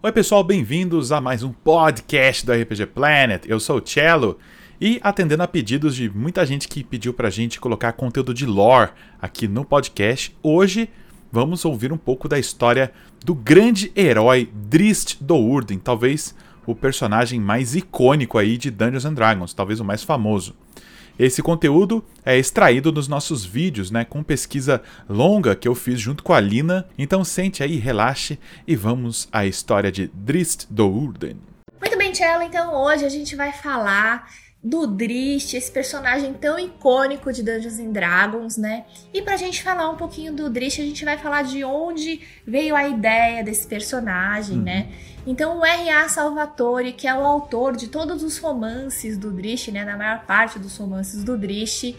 Oi, pessoal, bem-vindos a mais um podcast do RPG Planet. Eu sou o Cello e atendendo a pedidos de muita gente que pediu pra gente colocar conteúdo de lore aqui no podcast, hoje vamos ouvir um pouco da história do grande herói Drist Do'Urden, talvez o personagem mais icônico aí de Dungeons and Dragons, talvez o mais famoso. Esse conteúdo é extraído dos nossos vídeos, né, com pesquisa longa que eu fiz junto com a Lina. Então sente aí, relaxe e vamos à história de Drist Do'Urden. Muito bem, Tchela, então hoje a gente vai falar do Drist, esse personagem tão icônico de Dungeons and Dragons, né? E pra gente falar um pouquinho do Drist, a gente vai falar de onde veio a ideia desse personagem, uhum. né? Então o R.A. Salvatore, que é o autor de todos os romances do Drist, né, na maior parte dos romances do Drist,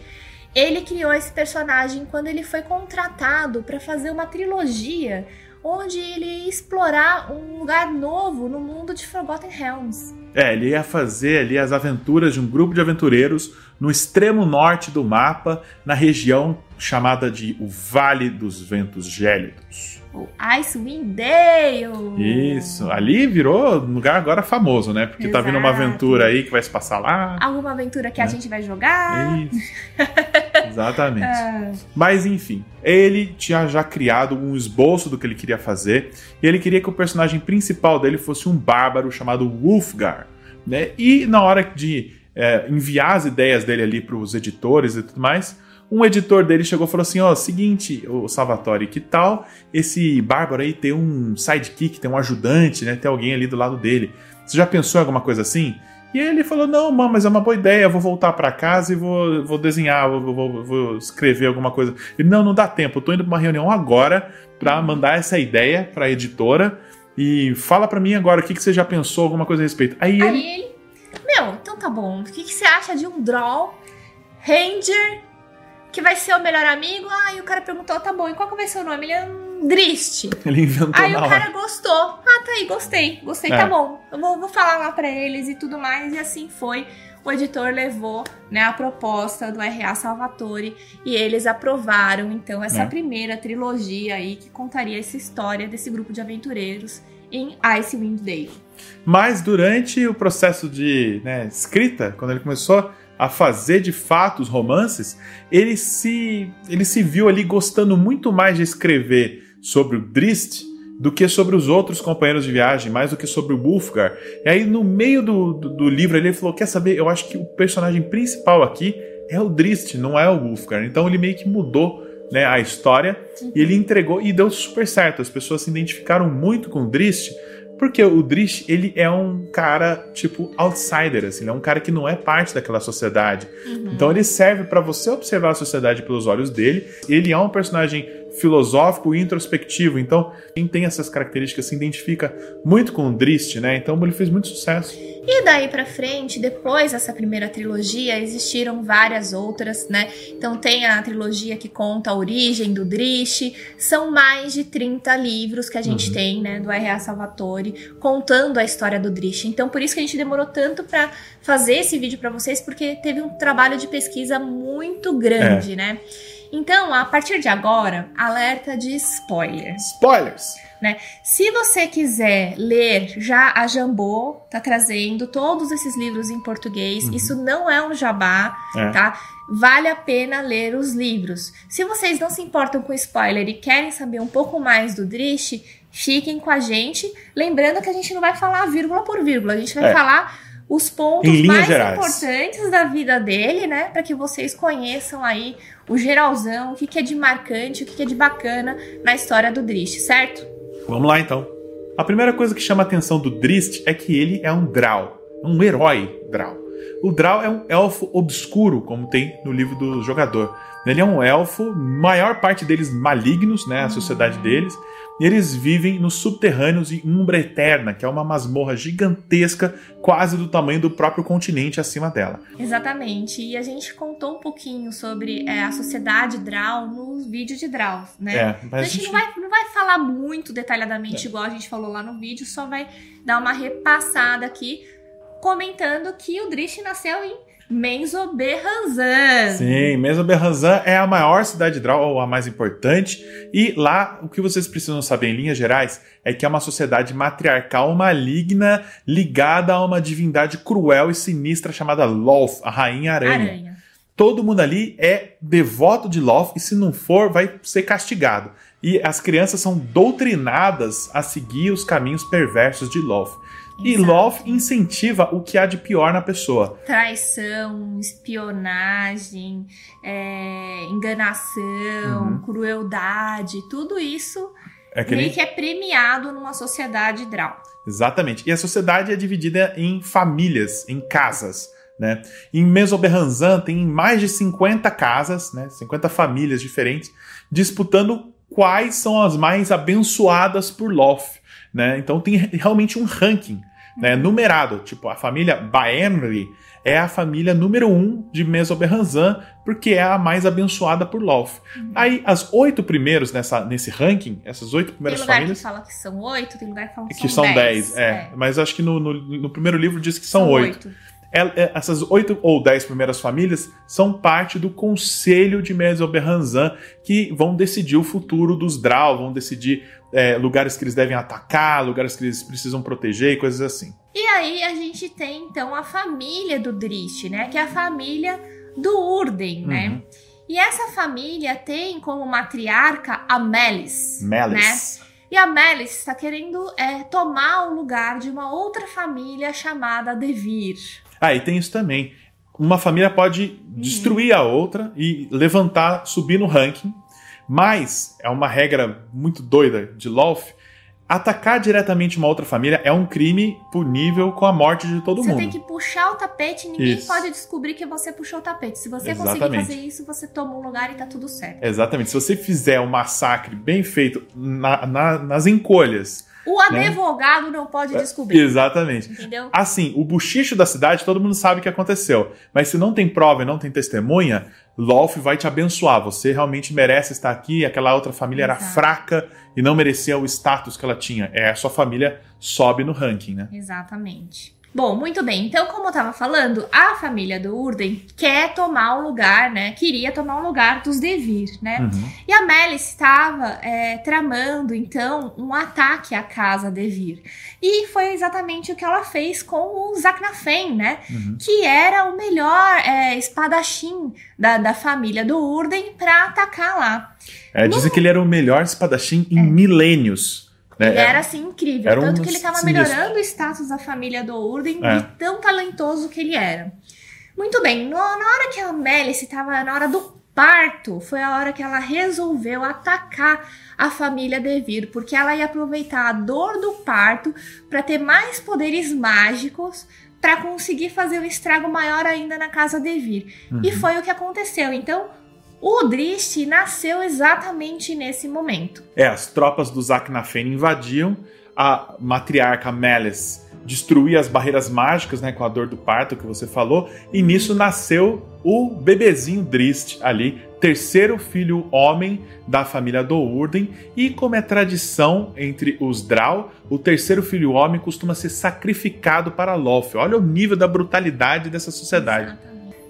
ele criou esse personagem quando ele foi contratado para fazer uma trilogia onde ele ia explorar um lugar novo no mundo de Forgotten Realms. É, ele ia fazer ali as aventuras de um grupo de aventureiros no extremo norte do mapa, na região chamada de o Vale dos Ventos Gélidos o Icewind Dale. Isso, ali virou um lugar agora famoso, né? Porque Exato. tá vindo uma aventura aí que vai se passar lá. Alguma aventura que é. a gente vai jogar. Isso. Exatamente. Ah. Mas enfim, ele tinha já criado um esboço do que ele queria fazer e ele queria que o personagem principal dele fosse um bárbaro chamado Wolfgar, né? E na hora de é, enviar as ideias dele ali para os editores e tudo mais, um editor dele chegou e falou assim: ó, oh, seguinte, o Salvatore, que tal esse Bárbaro aí ter um sidekick, ter um ajudante, né? Ter alguém ali do lado dele. Você já pensou em alguma coisa assim? E ele falou: Não, mano, mas é uma boa ideia. Vou voltar para casa e vou, vou desenhar, vou, vou, vou, escrever alguma coisa. Ele: Não, não dá tempo. Eu tô indo pra uma reunião agora para mandar essa ideia pra editora. E fala para mim agora o que, que você já pensou, alguma coisa a respeito. Aí, Aí ele... ele. Meu, então tá bom. O que, que você acha de um Draw Ranger que vai ser o melhor amigo. Aí o cara perguntou, tá bom, e qual que vai ser o nome? Ele é um Drist. Ele inventou Aí o cara hora. gostou. Ah, tá aí, gostei. Gostei, tá é. tá bom. Eu vou, vou falar lá pra eles e tudo mais. E assim foi. O editor levou né, a proposta do R.A. Salvatore e eles aprovaram, então, essa é. primeira trilogia aí que contaria essa história desse grupo de aventureiros em Icewind Dale. Mas durante o processo de né, escrita, quando ele começou a fazer de fato os romances, ele se, ele se viu ali gostando muito mais de escrever sobre o Drist do que sobre os outros companheiros de viagem, mais do que sobre o Wolfgar. E aí, no meio do, do, do livro, ele falou: Quer saber? Eu acho que o personagem principal aqui é o Drist, não é o Wolfgar. Então, ele meio que mudou né, a história e ele entregou e deu super certo. As pessoas se identificaram muito com o Drist porque o Drish, ele é um cara, tipo, outsider, assim, ele é um cara que não é parte daquela sociedade. Uhum. Então ele serve para você observar a sociedade pelos olhos dele. Ele é um personagem filosófico e introspectivo. Então, quem tem essas características se identifica muito com o Drist, né? Então ele fez muito sucesso. E daí para frente, depois dessa primeira trilogia, existiram várias outras, né? Então tem a trilogia que conta a origem do Drist, são mais de 30 livros que a gente uhum. tem, né, do R.A. Salvatore, contando a história do Drist. Então por isso que a gente demorou tanto para fazer esse vídeo para vocês, porque teve um trabalho de pesquisa muito grande, é. né? Então, a partir de agora, alerta de spoilers. Spoilers! Né? Se você quiser ler, já a Jambô tá trazendo todos esses livros em português. Uhum. Isso não é um jabá, é. tá? Vale a pena ler os livros. Se vocês não se importam com spoiler e querem saber um pouco mais do Drish, fiquem com a gente. Lembrando que a gente não vai falar vírgula por vírgula, a gente vai é. falar os pontos mais gerais. importantes da vida dele, né? Para que vocês conheçam aí o geralzão, o que, que é de marcante, o que, que é de bacana na história do Drist, certo? Vamos lá então. A primeira coisa que chama a atenção do Drist é que ele é um Drow, um herói Drow. O Drow é um elfo obscuro, como tem no livro do jogador. Ele é um elfo, maior parte deles malignos, né, a sociedade deles, e eles vivem nos subterrâneos de Umbra Eterna, que é uma masmorra gigantesca, quase do tamanho do próprio continente acima dela. Exatamente. E a gente contou um pouquinho sobre é, a sociedade Drow no vídeo de Drow, né? É, então a gente, a gente... Não, vai, não vai falar muito detalhadamente, é. igual a gente falou lá no vídeo, só vai dar uma repassada aqui, comentando que o Drish nasceu em Menzoberranzan. Sim, Menzoberranzan é a maior cidade de Drau, ou a mais importante. E lá, o que vocês precisam saber em linhas gerais é que é uma sociedade matriarcal maligna ligada a uma divindade cruel e sinistra chamada Loth, a Rainha Aranha. Aranha. Todo mundo ali é devoto de Loth e se não for, vai ser castigado. E as crianças são doutrinadas a seguir os caminhos perversos de Loth. E Exato. Loth incentiva o que há de pior na pessoa. Traição, espionagem, é, enganação, Uhum. crueldade, tudo isso É meio que é premiado numa sociedade draw. Exatamente. E a sociedade é dividida em famílias, em casas. Né? Em Mesoberranzan tem mais de 50 casas, né? 50 famílias diferentes, disputando quais são as mais abençoadas por Loth. Né? Então tem realmente um ranking né? numerado. Tipo, a família Baemri é a família número um de Mesoberranzan, porque é a mais abençoada por Loth. Aí, as oito primeiros nessa, nesse ranking, essas oito Tem primeiras lugar famílias. que fala que são oito, tem lugar que fala que, Que são 10, dez. é. Mas acho que no, no, no primeiro livro diz que são 8. essas oito ou dez primeiras famílias são parte do Conselho de Mesoberranzan, que vão decidir o futuro dos Drow, vão decidir é, lugares que eles devem atacar, lugares que eles precisam proteger e coisas assim. E aí a gente tem então a família do Drist, né? Que é a família do Urden, né? Uhum. E essa família tem como matriarca a Melis. Melis. E a Melis está querendo é, tomar o lugar de uma outra família chamada Devir. Ah, e tem isso também. Uma família pode destruir a outra e levantar, subir no ranking, mas é uma regra muito doida de Loth. Atacar diretamente uma outra família é um crime punível com a morte de todo você mundo. tem que puxar o tapete e ninguém Isso. pode descobrir que você puxou o tapete. Se você conseguir Exatamente. fazer isso, você toma um lugar e tá tudo certo. Exatamente. Se você fizer um massacre bem feito na- na- nas encolhas. O advogado não pode descobrir. Exatamente. Entendeu? Assim, o buchicho da cidade, todo mundo sabe o que aconteceu. Mas se não tem prova e não tem testemunha, Lolf vai te abençoar. Você realmente merece estar aqui. Aquela outra família era Exato. fraca e não merecia o status que ela tinha. É, a sua família sobe no ranking, né? Exatamente. Bom, muito bem. Então, como eu tava falando, a família do Urden quer tomar o lugar, né? Queria tomar o lugar dos Devir, né? Uhum. E a Melis estava é, tramando, então, um ataque à casa Devir. E foi exatamente o que ela fez com o Zaknafen, né? Uhum. Que era o melhor é, espadachim da, da família do Urden pra atacar lá. É, dizem que ele era o melhor espadachim em milênios. Né? Ele era assim incrível. Era um tanto que ele estava melhorando o status da família do Urden É. de tão talentoso que ele era. Muito bem, no- na hora que a Melis estava na hora do parto, foi a hora que ela resolveu atacar a família Devir, porque ela ia aproveitar a dor do parto para ter mais poderes mágicos para conseguir fazer um estrago maior ainda na casa Devir. Uhum. E foi o que aconteceu. Então, o Drist nasceu exatamente nesse momento. É, as tropas do Zaknafen invadiam, a matriarca Melis destruía as barreiras mágicas, né, com a dor do parto que você falou, e nisso nasceu o bebezinho Drist ali, terceiro filho homem da família do Urden, e como é tradição entre os Drow, o terceiro filho homem costuma ser sacrificado para Loth. Olha o nível da brutalidade dessa sociedade.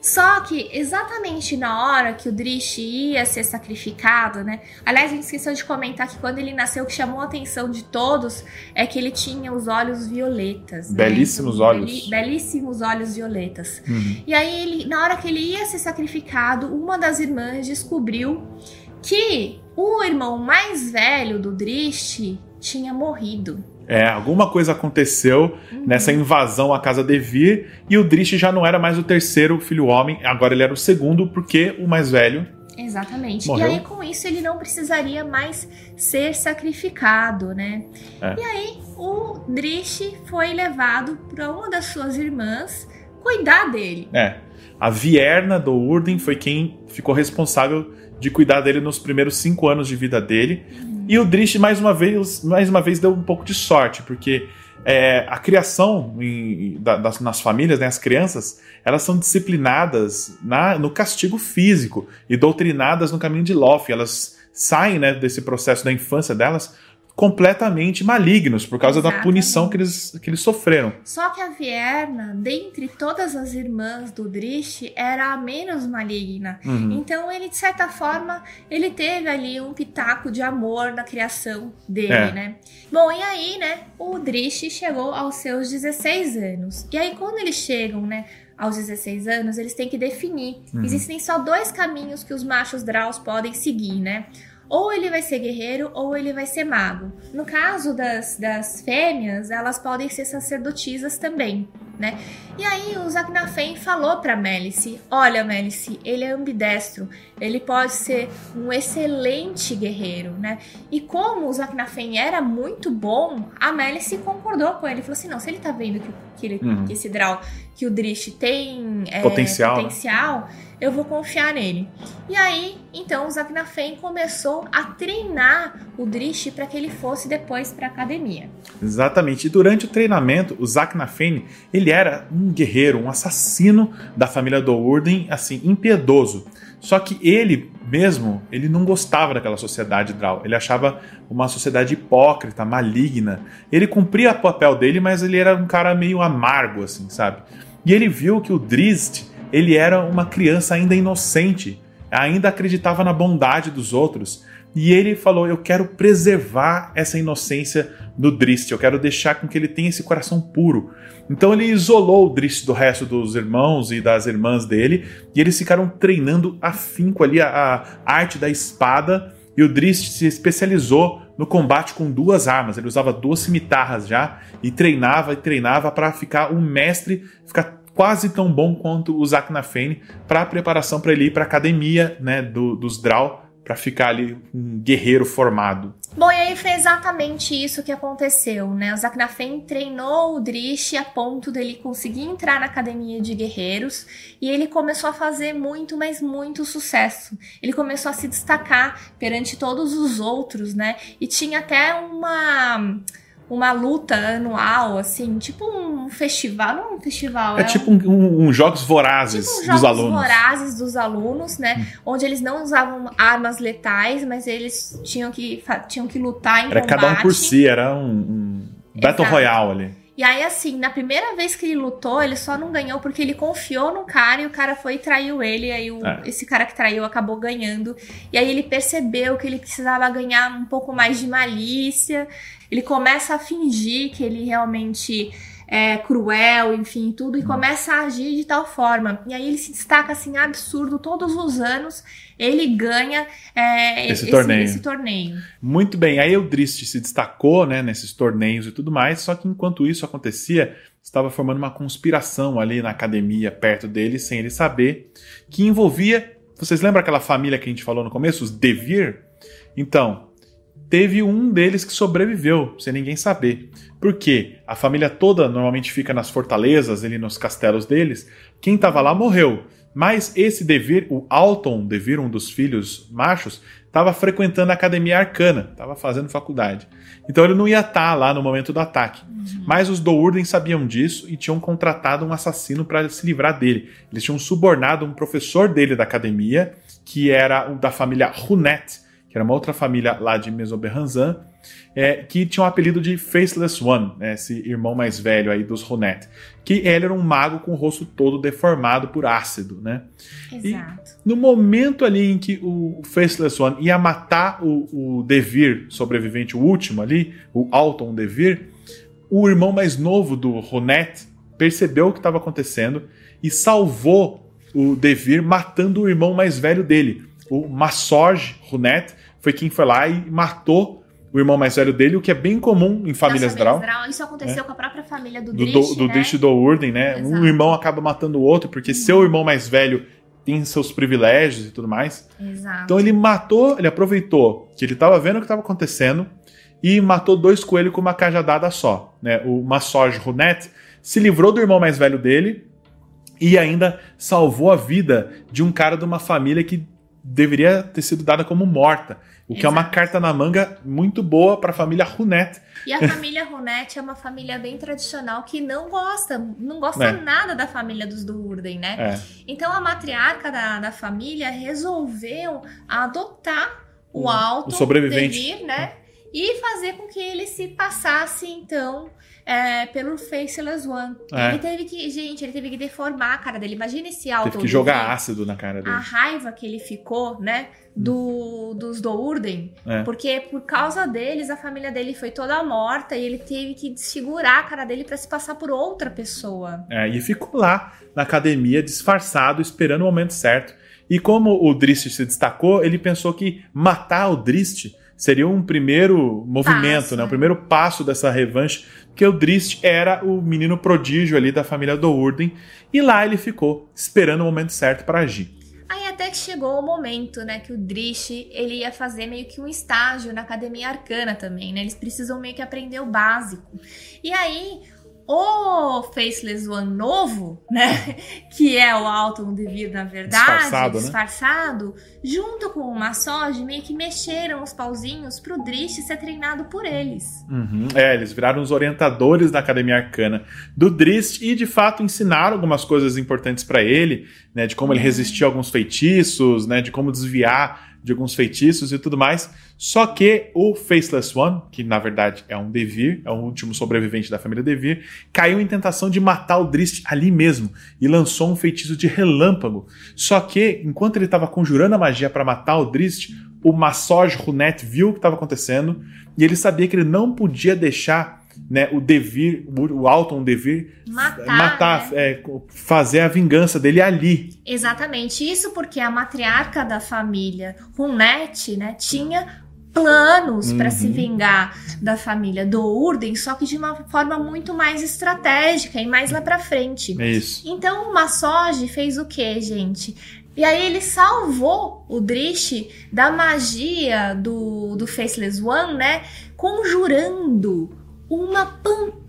Só que exatamente na hora que o Drish ia ser sacrificado, né? Aliás, a gente esqueceu de comentar que quando ele nasceu, o que chamou a atenção de todos é que ele tinha os olhos violetas. né? Belíssimos Então, olhos. belíssimos olhos violetas. Uhum. E aí, ele, na hora que ele ia ser sacrificado, uma das irmãs descobriu que o irmão mais velho do Drish tinha morrido. É, alguma coisa aconteceu nessa invasão à casa Devir e o Drish já não era mais o terceiro filho homem, agora ele era o segundo porque o mais velho. Exatamente. Morreu. E aí, com isso, ele não precisaria mais ser sacrificado, né? É. E aí, o Drish foi levado para uma das suas irmãs cuidar dele. É, a Vierna do Urden foi quem ficou responsável de cuidar dele nos primeiros cinco anos de vida dele. E o Drish mais uma vez, mais uma vez deu um pouco de sorte, porque é, a criação em- da- das, nas famílias, né, as crianças, elas são disciplinadas na- no castigo físico e doutrinadas no caminho de Loth. Elas saem né, desse processo da infância delas completamente malignos por causa Exatamente. da punição que eles, que eles sofreram. Só que a Vierna, dentre todas as irmãs do Drish, era a menos maligna. Uhum. Então ele, de certa forma, ele teve ali um pitaco de amor na criação dele, é. né? Bom, e aí, né, o Drish chegou aos seus 16 anos. E aí, quando eles chegam, né, aos 16 anos, eles têm que definir. Uhum. Existem só dois caminhos que os machos Draus podem seguir, né? Ou ele vai ser guerreiro ou ele vai ser mago. No caso das, das fêmeas, elas podem ser sacerdotisas também, né? E aí o Zaknafen falou para Melice: "Olha, Melice, ele é ambidestro, ele pode ser um excelente guerreiro, né?" E como o Zaknafen era muito bom, a Melice concordou com ele, falou assim: "Não, se ele tá vendo que, que, ele, uhum. que esse Draw, que o Drish tem é, potencial, potencial eu vou confiar nele. E aí, então, o Zaknafen começou a treinar o Drish para que ele fosse depois para academia. Exatamente. E durante o treinamento, o Zaknafen, ele era um guerreiro, um assassino da família do Urden, assim, impiedoso. Só que ele mesmo, ele não gostava daquela sociedade Drow. Ele achava uma sociedade hipócrita, maligna. Ele cumpria o papel dele, mas ele era um cara meio amargo, assim, sabe? E ele viu que o Drizzt ele era uma criança ainda inocente, ainda acreditava na bondade dos outros. E ele falou: Eu quero preservar essa inocência do Drist, eu quero deixar com que ele tenha esse coração puro. Então ele isolou o Drist do resto dos irmãos e das irmãs dele, e eles ficaram treinando afinco ali a, a arte da espada. E o Drist se especializou no combate com duas armas. Ele usava duas cimitarras já e treinava e treinava para ficar um mestre, ficar quase tão bom quanto o Zaknafene para a preparação para ele ir para a academia né, do, dos Draw para ficar ali um guerreiro formado. Bom, e aí foi exatamente isso que aconteceu, né? O Zaknafen treinou o Drish a ponto dele conseguir entrar na academia de guerreiros e ele começou a fazer muito, mas muito sucesso. Ele começou a se destacar perante todos os outros, né? E tinha até uma uma luta anual, assim, tipo um festival, não um festival. É, é tipo um, um, um, Jogos Vorazes tipo um jogos dos alunos. Vorazes dos alunos, né? Hum. Onde eles não usavam armas letais, mas eles tinham que, tinham que lutar em era combate. Era cada um por si, era um, Battle. Royale ali. E aí, assim, na primeira vez que ele lutou, ele só não ganhou porque ele confiou no cara e o cara foi e traiu ele. E aí, o, é. esse cara que traiu acabou ganhando. E aí, ele percebeu que ele precisava ganhar um pouco mais de malícia ele começa a fingir que ele realmente é cruel, enfim, tudo, e hum. começa a agir de tal forma. E aí ele se destaca assim, absurdo, todos os anos ele ganha é, esse, esse, torneio. esse, torneio. Muito bem, aí o Drist se destacou né, nesses torneios e tudo mais, só que enquanto isso acontecia, estava formando uma conspiração ali na academia, perto dele, sem ele saber, que envolvia. Vocês lembram aquela família que a gente falou no começo, os Devir? Então, teve um deles que sobreviveu, sem ninguém saber. Porque a família toda normalmente fica nas fortalezas, ali nos castelos deles. Quem estava lá morreu. Mas esse Devir, o Alton Devir, um dos filhos machos, estava frequentando a academia arcana, estava fazendo faculdade. Então ele não ia estar tá lá no momento do ataque. Uhum. Mas os Dourden sabiam disso e tinham contratado um assassino para se livrar dele. Eles tinham subornado um professor dele da academia, que era o da família Runet, que era uma outra família lá de Mesoberranzan, é, que tinha o um apelido de Faceless One, né, esse irmão mais velho aí dos Runet, que ele era um mago com o rosto todo deformado por ácido, né? Exato. E no momento ali em que o Faceless One ia matar o, o Devir, sobrevivente, o último ali, o Alton Devir, o irmão mais novo do Runet percebeu o que estava acontecendo e salvou o Devir matando o irmão mais velho dele, o Massorge Runet, foi quem foi lá e matou o irmão mais velho dele, o que é bem comum em famílias Drow. Isso aconteceu é. com a própria família do Drish, Do, do, né? Do Urden, né? Exato. Um irmão acaba matando o outro, porque uhum. seu irmão mais velho tem seus privilégios e tudo mais. Exato. Então ele matou, ele aproveitou que ele estava vendo o que estava acontecendo e matou dois coelhos com uma cajadada só. Né? O Massorge Runet se livrou do irmão mais velho dele e ainda salvou a vida de um cara de uma família que deveria ter sido dada como morta. O que Exato. é uma carta na manga muito boa para a família Runet. E a família Runet é uma família bem tradicional que não gosta, não gosta é. nada da família dos Durden, né? É. Então a matriarca da, da família resolveu adotar o, o alto o sobrevivente, Devir, né? e fazer com que ele se passasse, então, é, pelo Faceless One. É. Ele teve que, gente, ele teve que deformar a cara dele. Imagina esse alto. Teve que jogar ácido na cara dele. A raiva que ele ficou, né, do, dos Dourden. É. Porque por causa deles, a família dele foi toda morta e ele teve que desfigurar a cara dele pra se passar por outra pessoa. É, e ficou lá na academia, disfarçado, esperando o momento certo. E como o Drist se destacou, ele pensou que matar o Drist seria um primeiro movimento, Passo, né? né? O primeiro passo dessa revanche, porque o Drist era o menino prodígio ali da família Dourden, e lá ele ficou, esperando o momento certo para agir. Aí até que chegou o momento, né, que o Drish, ele ia fazer meio que um estágio na Academia Arcana também, né? Eles precisam meio que aprender o básico. E aí, o Faceless One novo, né, que é o Alton Devir na verdade, Disfarçado, né? disfarçado, junto com o Massage, meio que mexeram os pauzinhos pro Drish ser treinado por eles. Uhum. É, eles viraram os orientadores da Academia Arcana do Drist e de fato ensinaram algumas coisas importantes para ele, né, de como ele resistia a alguns feitiços, né, de como desviar de alguns feitiços e tudo mais. Só que o Faceless One, que na verdade é um Devir, é o último sobrevivente da família Devir, caiu em tentação de matar o Drist ali mesmo e lançou um feitiço de relâmpago. Só que enquanto ele estava conjurando a magia para matar o Drist, o Massage Runet viu o que estava acontecendo e ele sabia que ele não podia deixar né, o Devir, o Alton Devir, Matar, matar né? é, fazer a vingança dele ali. Exatamente, isso porque a matriarca da família, Runet, né, tinha planos para Uhum. se vingar da família do Urden, só que de uma forma muito mais estratégica e mais lá pra frente. É isso. Então o Massoge fez o que, gente? E aí ele salvou o Drish da magia do, do Faceless One, né? Conjurando uma pantera!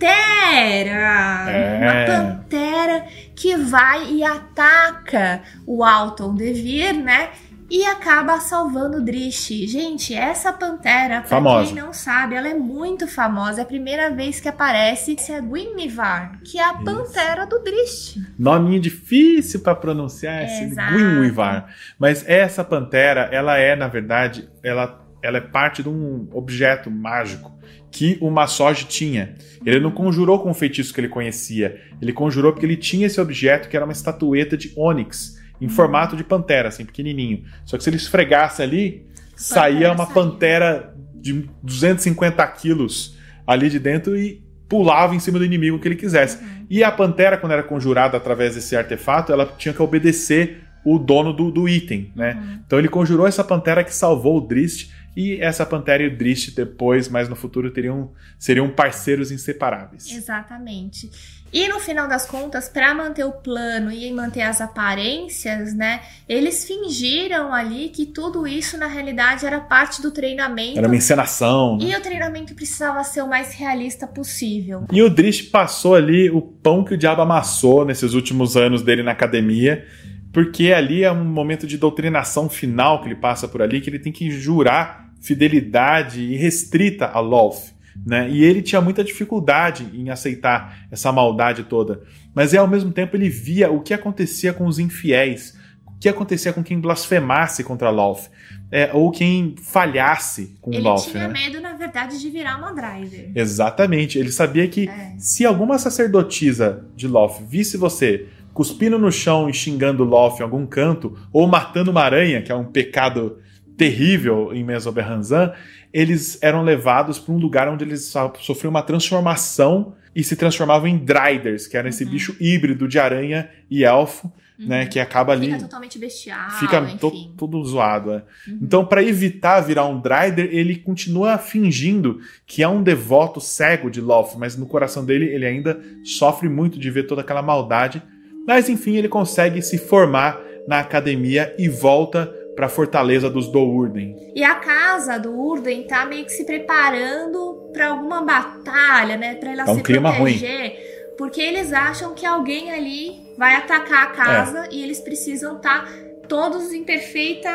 É. Uma pantera que vai e ataca o Alton Devir, né? E acaba salvando o Drish. Gente, essa pantera, pra Famosa. quem não sabe, ela é muito famosa. É a primeira vez que aparece é a Gwynnevar, que é a Isso. pantera do Drish. Nominho difícil para pronunciar esse. Gwynwivar. Mas essa pantera, ela é, na verdade, ela, ela é parte de um objeto mágico que o Massoge tinha. Ele não conjurou com o feitiço que ele conhecia. Ele conjurou porque ele tinha esse objeto que era uma estatueta de ônix em formato de pantera, assim, pequenininho. Só que se ele esfregasse ali, saía uma pantera de 250 quilos ali de dentro e pulava em cima do inimigo que ele quisesse. Uhum. E a pantera, quando era conjurada através desse artefato, ela tinha que obedecer o dono do, do item, né? Uhum. Então ele conjurou essa pantera que salvou o Drist e essa pantera e o Drist depois, mais no futuro, teriam seriam parceiros inseparáveis. Exatamente. E no final das contas, para manter o plano e manter as aparências, né? Eles fingiram ali que tudo isso na realidade era parte do treinamento. Era uma encenação, né? E o treinamento precisava ser o mais realista possível. E o Drist passou ali o pão que o diabo amassou nesses últimos anos dele na academia, porque ali é um momento de doutrinação final que ele passa por ali, que ele tem que jurar fidelidade irrestrita a Lolth. Né? E ele tinha muita dificuldade em aceitar essa maldade toda. Mas ao mesmo tempo ele via o que acontecia com os infiéis, o que acontecia com quem blasfemasse contra Lolth, é, ou quem falhasse com Ele Lolth. tinha né? medo, na verdade, de virar uma driver. Exatamente. Ele sabia que É. se alguma sacerdotisa de Loth visse você cuspindo no chão e xingando Loth em algum canto, ou matando uma aranha, que é um pecado terrível em Mesoberranzan, eles eram levados para um lugar onde eles so- sofriam uma transformação e se transformavam em Driders, que era esse Uhum. bicho híbrido de aranha e elfo, né, que acaba ali Fica totalmente bestial, fica to- todo zoado. é. Uhum. Então, para evitar virar um Drider, ele continua fingindo que é um devoto cego de Loth, mas no coração dele ele ainda sofre muito de ver toda aquela maldade. Mas enfim, ele consegue se formar na academia e volta para a fortaleza dos Dourden. E a casa do Urden tá meio que se preparando pra alguma batalha, né? Pra ela Tá um se clima proteger. Porque eles acham que alguém ali vai atacar a casa É. e eles precisam estar todos em perfeita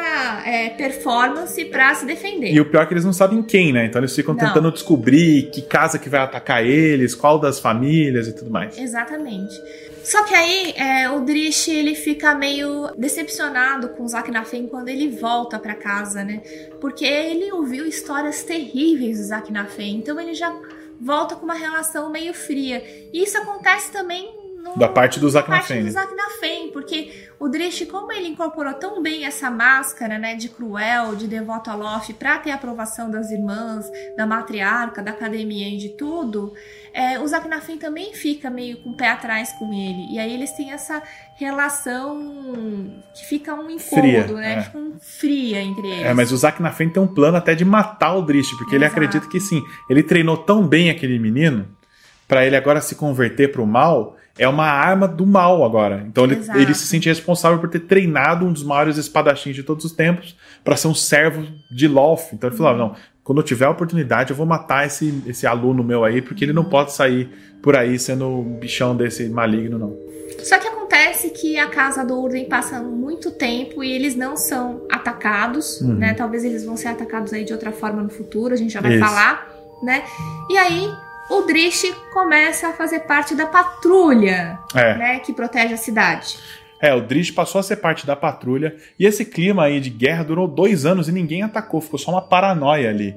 é, performance para se defender. E o pior é que eles não sabem quem, né? Então eles ficam Não. tentando descobrir que casa que vai atacar eles, qual das famílias e tudo mais. Exatamente. Só que aí é, o Drish ele fica meio decepcionado com o Zaknafen quando ele volta pra casa, né? Porque ele ouviu histórias terríveis do Zaknafen, então ele já volta com uma relação meio fria. E isso acontece também no, Da parte do na do né? Zaknafen, porque o Drish, como ele incorporou tão bem essa máscara, né, de cruel, de devoto a Loth, pra ter a aprovação das irmãs, da matriarca, da academia e de tudo, é, o Zaknafen também fica meio com o pé atrás com ele. E aí eles têm essa relação que fica um incômodo, Fria, né? é. Fica um fria entre eles. É, mas o Zack na frente tem um plano até de matar o Drish, porque ele Exato. acredita que sim, ele treinou tão bem aquele menino, pra ele agora se converter pro mal, é uma arma do mal agora. Então ele, ele se sente responsável por ter treinado um dos maiores espadachins de todos os tempos pra ser um servo de Loth. Então ele Uhum. "Ah, não, quando eu tiver a oportunidade, eu vou matar esse, esse aluno meu aí, porque ele não pode sair por aí sendo um bichão desse maligno, não. Só que acontece que a casa do Urden passa muito tempo e eles não são atacados, Uhum. né? Talvez eles vão ser atacados aí de outra forma no futuro, a gente já vai Isso. falar, né? E aí o Drish começa a fazer parte da patrulha, É. né? Que protege a cidade. É, o Drish passou a ser parte da patrulha e esse clima aí de guerra durou dois anos e ninguém atacou, ficou só uma paranoia ali.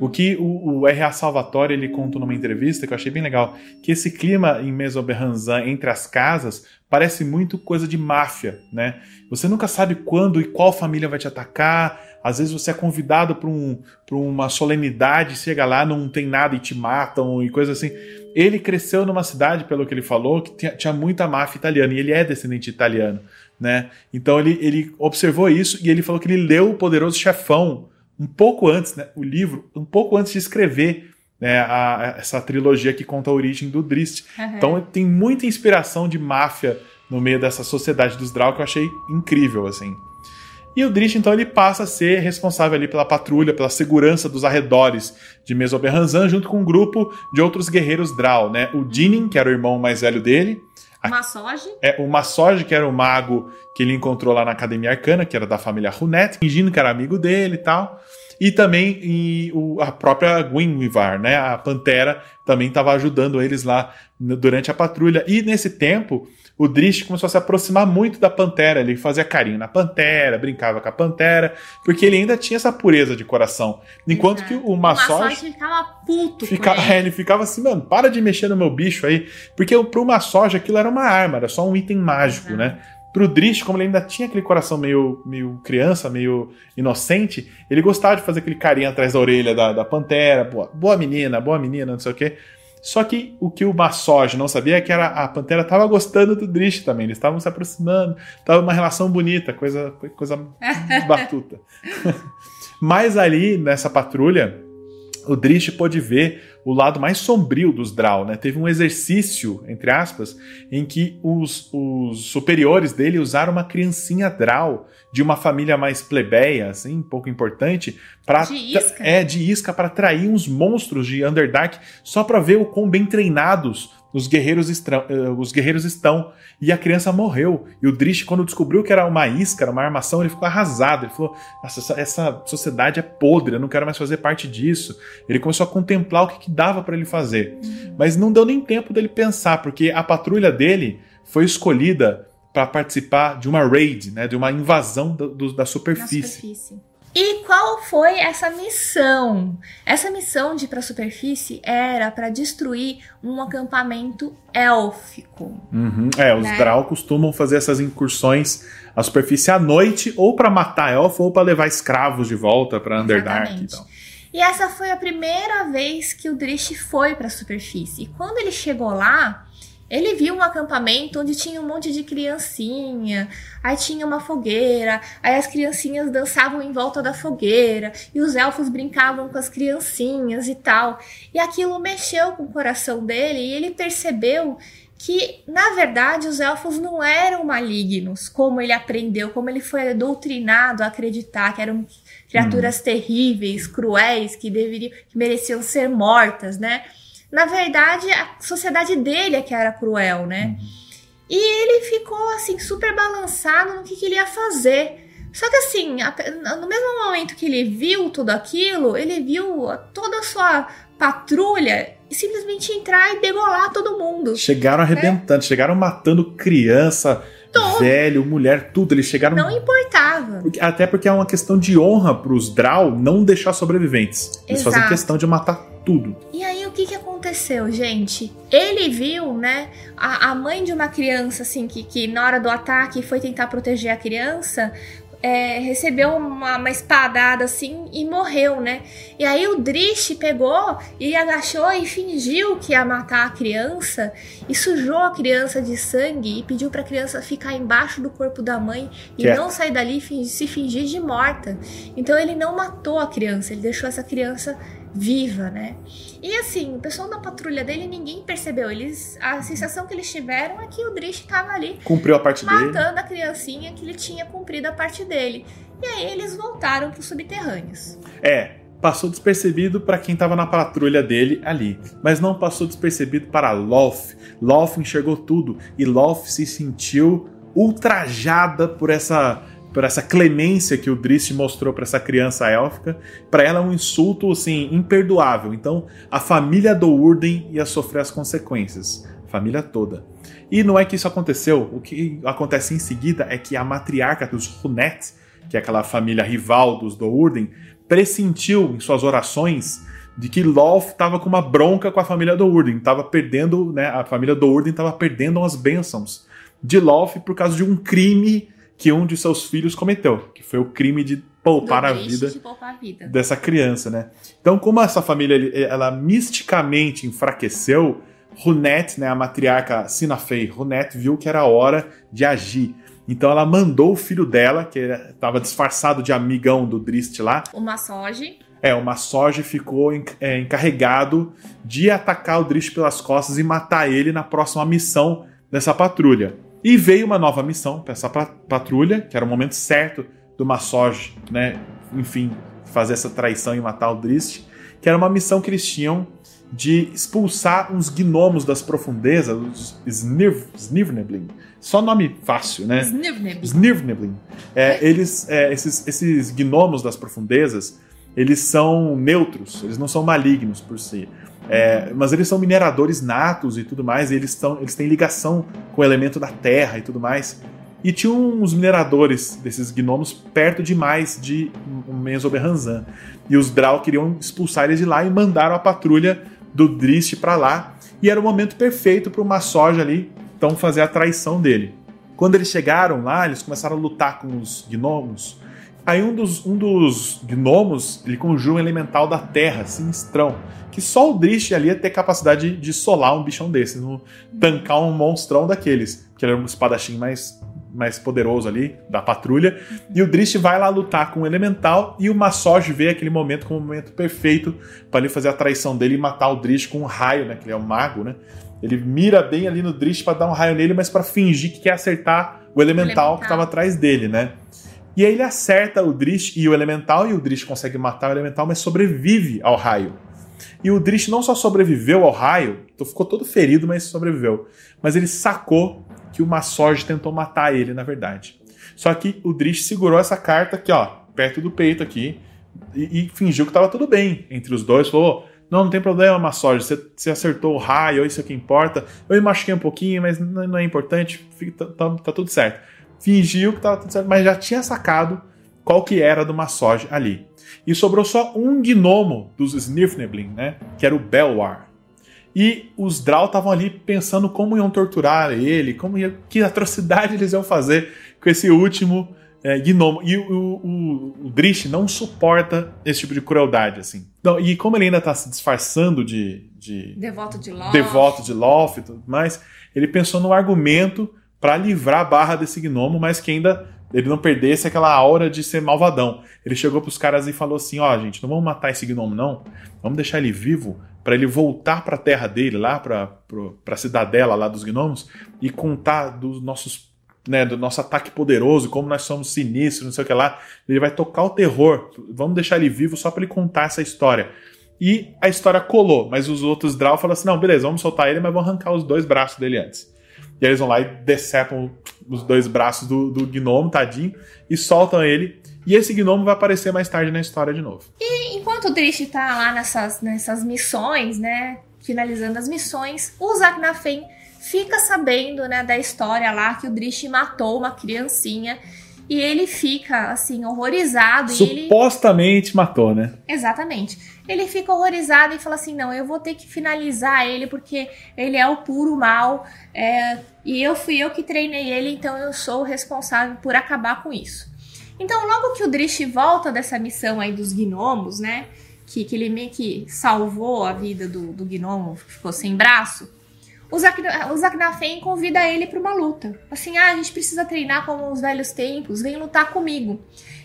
O que o, o R.A. Salvatore ele contou numa entrevista que eu achei bem legal, que esse clima em Mesoberranzan entre as casas parece muito coisa de máfia, né? Você nunca sabe quando e qual família vai te atacar. Às vezes você é convidado para um, pra uma solenidade, chega lá, não tem nada e te matam e coisa assim. Ele cresceu numa cidade, pelo que ele falou, que tinha, tinha muita máfia italiana, e ele é descendente italiano, né? Então ele, ele observou isso e ele falou que ele leu o Poderoso Chefão um pouco antes, né, o livro, um pouco antes de escrever né, a- a- essa trilogia que conta a origem do Drist. Então tem muita inspiração de máfia no meio dessa sociedade dos Drau que eu achei incrível, assim. E o Drish, então, ele passa a ser responsável ali pela patrulha, pela segurança dos arredores de Mesoberranzan, junto com um grupo de outros guerreiros Drau, né? O Dinin, que era o irmão mais velho dele, Massoge. é, o Massoge, que era o mago que ele encontrou lá na Academia Arcana, que era da família Runet, fingindo que era amigo dele e tal. E também e o- a própria Gwynwivar, né? A Pantera também estava ajudando eles lá durante a patrulha. E nesse tempo, o Drish começou a se aproximar muito da Pantera. Ele fazia carinho na Pantera, brincava com a Pantera, porque ele ainda tinha essa pureza de coração. Enquanto Exato. que o O Massoge Massoge ficava puto Fica, é, ele. ele ficava assim, mano, para de mexer no meu bicho aí. Porque pro soja aquilo era uma arma, era só um item mágico, Exato. né? Pro Drish, como ele ainda tinha aquele coração meio, meio criança, meio inocente, ele gostava de fazer aquele carinho atrás da orelha da, da pantera. Boa, boa menina, boa menina, não sei o quê. Só que o que o Massoge não sabia é que era, a pantera tava gostando do Drish também. Eles estavam se aproximando, tava uma relação bonita, coisa, coisa batuta. Mas ali, nessa patrulha, o Drish pôde ver o lado mais sombrio dos Drow, né? Teve um exercício, entre aspas, em que os, os superiores dele usaram uma criancinha Drow de uma família mais plebeia, assim, pouco importante, para é de isca para atrair uns monstros de Underdark só para ver o quão bem treinados os guerreiros, estra- eh, os guerreiros estão. E a criança morreu. E o Drish, quando descobriu que era uma isca, era uma armação, ele ficou arrasado. Ele falou: Nossa, essa, essa sociedade é podre, eu não quero mais fazer parte disso. Ele começou a contemplar o que, que dava para ele fazer. Mas não deu nem tempo dele pensar, porque a patrulha dele foi escolhida para participar de uma raid, né, de uma invasão do- do- da na superfície. E qual foi essa missão? Essa missão de ir para a superfície era para destruir um acampamento élfico. Uhum. É, os Né? Drow costumam fazer essas incursões à superfície à noite, ou para matar elfo, ou para levar escravos de volta para Underdark. Exatamente. Então. E essa foi a primeira vez que o Drish foi para a superfície. E quando ele chegou lá, ele viu um acampamento onde tinha um monte de criancinha, aí tinha uma fogueira, aí as criancinhas dançavam em volta da fogueira, e os elfos brincavam com as criancinhas e tal. E aquilo mexeu com o coração dele e ele percebeu que, na verdade, os elfos não eram malignos, como ele aprendeu, como ele foi doutrinado a acreditar que eram criaturas terríveis, cruéis, que deveriam, que mereciam ser mortas, né? Na verdade, a sociedade dele é que era cruel, né? E ele ficou assim super balançado no que, que ele ia fazer. Só que assim, no mesmo momento que ele viu tudo aquilo, ele viu toda a sua patrulha simplesmente entrar e degolar todo mundo. Chegaram arrebentando, né? chegaram matando criança, Todo. velho, mulher, tudo. Eles chegaram. Não importava. Até porque é uma questão de honra pros Draw não deixar sobreviventes. Eles Exato. fazem questão de matar tudo. E aí, o que, que aconteceu, gente? Ele viu, né, a, a mãe de uma criança, assim, que, que na hora do ataque foi tentar proteger a criança, é, recebeu uma, uma, espadada assim e morreu, né? E aí o Drish pegou e agachou e fingiu que ia matar a criança e sujou a criança de sangue e pediu para a criança ficar embaixo do corpo da mãe e não sair dali e se fingir de morta. Então ele não matou a criança, ele deixou essa criança viva, né? E assim, o pessoal da patrulha dele ninguém percebeu. Eles, a sensação que eles tiveram é que o Drish estava ali cumpriu a parte matando dele. a criancinha que ele tinha cumprido a parte dele. E aí eles voltaram para os subterrâneos. É, passou despercebido para quem estava na patrulha dele ali, mas não passou despercebido para Loth. Loth enxergou tudo e Loth se sentiu ultrajada por essa por essa clemência que o Drist mostrou para essa criança élfica, para ela é um insulto assim imperdoável. Então, a família do Urden ia sofrer as consequências, a família toda. E não é que isso aconteceu, o que acontece em seguida é que a matriarca dos Hunet, que é aquela família rival dos do Urden, pressentiu em suas orações de que Loth estava com uma bronca com a família do Urden, estava perdendo, né, a família do Urden estava perdendo as bênçãos de Loth por causa de um crime que um de seus filhos cometeu, que foi o crime de poupar, a vida, de poupar a vida dessa criança, né? Então, como essa família ela misticamente enfraqueceu, Runet, né, a matriarca Sinafei, Runet viu que era hora de agir. Então ela mandou o filho dela, que estava disfarçado de amigão do Drist lá. O Massoge. É, o Massoge ficou é, encarregado de atacar o Drist pelas costas e matar ele na próxima missão dessa patrulha. E veio uma nova missão para essa patrulha, que era o momento certo do Massage, né? Enfim, fazer essa traição e matar o Drist, que era uma missão que eles tinham de expulsar uns gnomos das profundezas, os Snirv, Snirvneblin. Só nome fácil, né? Snirvneblin. Snirvneblin. É, eles, é, esses, esses gnomos das profundezas, eles são neutros, eles não são malignos por si. É, mas eles são mineradores natos e tudo mais, e eles, tão, eles têm ligação com o elemento da terra e tudo mais. E tinha uns mineradores desses gnomos perto demais de Menzoberranzan. E os Drow queriam expulsar eles de lá e mandaram a patrulha do Drist para lá. E era o momento perfeito para o Massoja ali então fazer a traição dele. Quando eles chegaram lá, eles começaram a lutar com os gnomos. Aí um dos, um dos gnomos, ele conjura um elemental da terra, sinistrão que só o Drish ali ia ter capacidade de solar um bichão desse, no, tancar um monstrão daqueles, que ele era um espadachim mais, mais poderoso ali, da patrulha. E o Drish vai lá lutar com o elemental e o Massoj vê aquele momento como o momento perfeito para ele fazer a traição dele e matar o Drish com um raio, né? Que ele é um mago, né? Ele mira bem ali no Drish para dar um raio nele, mas para fingir que quer acertar o elemental, elemental. que estava atrás dele, né? E aí ele acerta o Drish e o elemental, e o Drish consegue matar o elemental, mas sobrevive ao raio. E o Drish não só sobreviveu ao raio, então ficou todo ferido, mas sobreviveu. Mas ele sacou que o Massorge tentou matar ele, na verdade. Só que o Drish segurou essa carta aqui, ó, perto do peito aqui, e, e fingiu que estava tudo bem entre os dois. Falou: não, não tem problema, Massorge, você, você acertou o raio, isso é que importa. Eu me machuquei um pouquinho, mas não, não é importante, fica, tá, tá, tá, tudo certo. Fingiu que estava tudo certo, mas já tinha sacado qual que era do Massorge ali. E sobrou só um gnomo dos Snifneblin, né? Que era o Belwar. E os Drow estavam ali pensando como iam torturar ele, como ia, que atrocidade eles iam fazer com esse último é, gnomo. E o, o, o Drish não suporta esse tipo de crueldade, assim. Então, e como ele ainda está se disfarçando de, de. Devoto de Loth. Devoto de Loth e tudo mais, ele pensou num argumento para livrar a barra desse gnomo, mas que ainda ele não perdesse aquela aura de ser malvadão. Ele chegou pros caras e falou assim: ó, oh, gente, não vamos matar esse gnomo, não. Vamos deixar ele vivo para ele voltar para a terra dele, lá para a cidadela lá dos gnomos, e contar dos nossos. Né, do nosso ataque poderoso, como nós somos sinistros, não sei o que lá. Ele vai tocar o terror. Vamos deixar ele vivo só para ele contar essa história. E a história colou, mas os outros Drow falaram assim: não, beleza, vamos soltar ele, mas vamos arrancar os dois braços dele antes. E eles vão lá e decepam os dois braços do, do gnomo, tadinho, e soltam ele. E esse gnomo vai aparecer mais tarde na história de novo. E enquanto o Drish tá lá nessas, nessas missões, né? Finalizando as missões, o Zaknafen fica sabendo, né, da história lá que o Drish matou uma criancinha. E ele fica, assim, horrorizado. Supostamente ele... matou, né? Exatamente. Ele fica horrorizado e fala assim: não, eu vou ter que finalizar ele porque ele é o puro mal. É... e eu fui eu que treinei ele, então eu sou o responsável por acabar com isso. Então, logo que o Drish volta dessa missão aí dos gnomos, né? Que, que ele meio que salvou a vida do, do gnomo, ficou sem braço. O, Zaknafen convida ele para uma luta. Assim, ah, a gente precisa treinar como os velhos tempos, vem lutar comigo.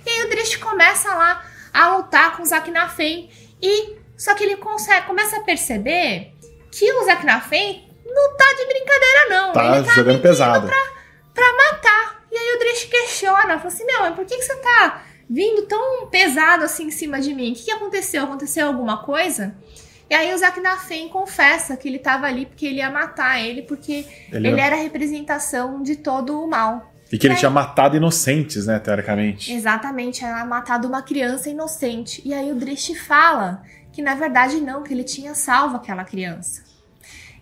E aí o Drish começa lá a lutar com o Zaknafen e só que ele consegue, começa a perceber que o Zaknafen não tá de brincadeira não. Tá, tá jogando pesado. Pra, pra matar. E aí o Drish questiona, fala assim, meu, mas por que, que você tá vindo tão pesado assim em cima de mim? O que, que aconteceu? Aconteceu alguma coisa? E aí o Zaknafen confessa que ele estava ali porque ele ia matar ele, porque ele, ele era a representação de todo o mal. E que ele tinha matado inocentes, né, teoricamente. Exatamente, tinha matado uma criança inocente. E aí o Drish fala que na verdade não, que ele tinha salvo aquela criança.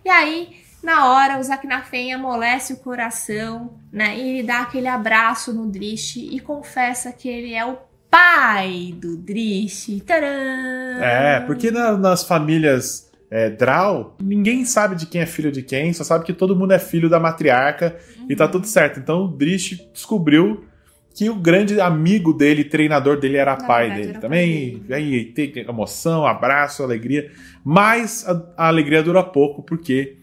E aí na hora, o Zaknafen amolece o coração, né? E ele dá aquele abraço no Drish e confessa que ele é o pai do Drish. Tcharam! É, porque na, nas famílias é, Draw, ninguém sabe de quem é filho de quem, só sabe que todo mundo é filho da matriarca uhum. e tá tudo certo. Então o Drish descobriu que o grande amigo dele, treinador dele, era Na pai dele. Era Também pai dele. aí tem emoção, abraço, alegria. Mas a, a alegria dura pouco, porque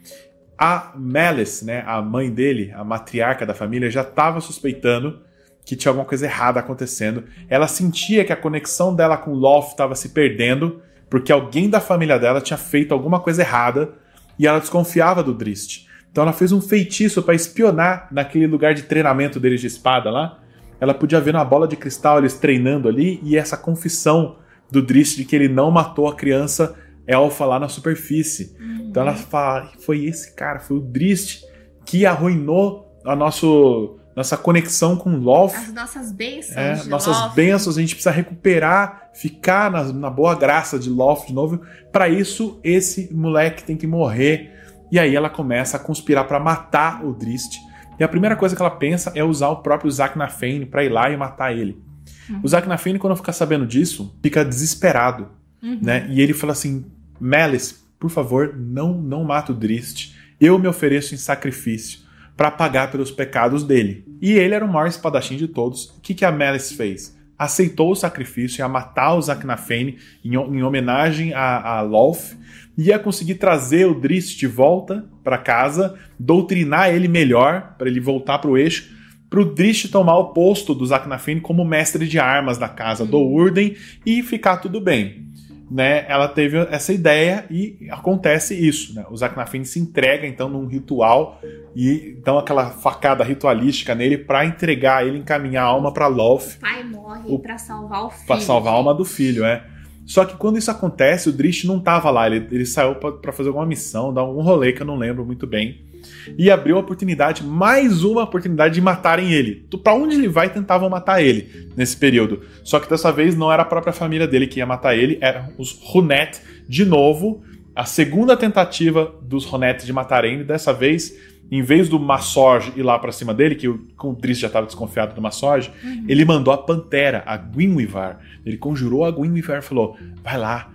a Malice, né, a mãe dele, a matriarca da família, já estava suspeitando que tinha alguma coisa errada acontecendo. Ela sentia que a conexão dela com Loth estava se perdendo, porque alguém da família dela tinha feito alguma coisa errada e ela desconfiava do Drist. Então ela fez um feitiço para espionar naquele lugar de treinamento deles de espada lá. Ela podia ver na bola de cristal eles treinando ali e essa confissão do Drist de que ele não matou a criança elfa lá na superfície. Uhum. Então ela fala: foi esse cara, foi o Drist que arruinou a nosso, nossa conexão com Loth. As nossas bênçãos. É, nossas Loth. bênçãos, a gente precisa recuperar, ficar na, na boa graça de Loth de novo. Para isso, esse moleque tem que morrer. E aí ela começa a conspirar para matar o Drist. E a primeira coisa que ela pensa é usar o próprio Zack Nafane para ir lá e matar ele. Uhum. O Zack Nafane, quando fica sabendo disso, fica desesperado. Uhum. Né? E ele fala assim: Malice, por favor, não, não mata o Drist. Eu me ofereço em sacrifício para pagar pelos pecados dele. E ele era o maior espadachim de todos. O que, que a Malice fez? Aceitou o sacrifício, ia matar o Zaknafane em, em homenagem a, a Lolth, ia conseguir trazer o Drist de volta para casa, doutrinar ele melhor, para ele voltar para o eixo, para o Drist tomar o posto do Zaknafane como mestre de armas da casa do Urden e ficar tudo bem né, ela teve essa ideia e acontece isso, né? O Zaknafin se entrega então num ritual e dão aquela facada ritualística nele para entregar ele, encaminhar a alma para Loth. O pai morre para salvar o filho. Para salvar a alma do filho, é. Só que quando isso acontece, o Drish não tava lá, ele, ele saiu para fazer alguma missão, dar algum rolê que eu não lembro muito bem e abriu a oportunidade, mais uma oportunidade de matarem ele. Para onde ele vai, tentavam matar ele nesse período. Só que dessa vez não era a própria família dele que ia matar ele, eram os Runet de novo. A segunda tentativa dos Runet de matarem ele, dessa vez, em vez do Massorge ir lá para cima dele, que o, o Driss já estava desconfiado do Massorge, uhum. ele mandou a Pantera, a Gwynwivar. Ele conjurou a Gwynwivar e falou: vai lá,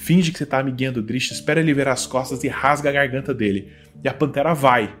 finge que você tá amiguinha do Drish, espera ele ver as costas e rasga a garganta dele. E a pantera vai.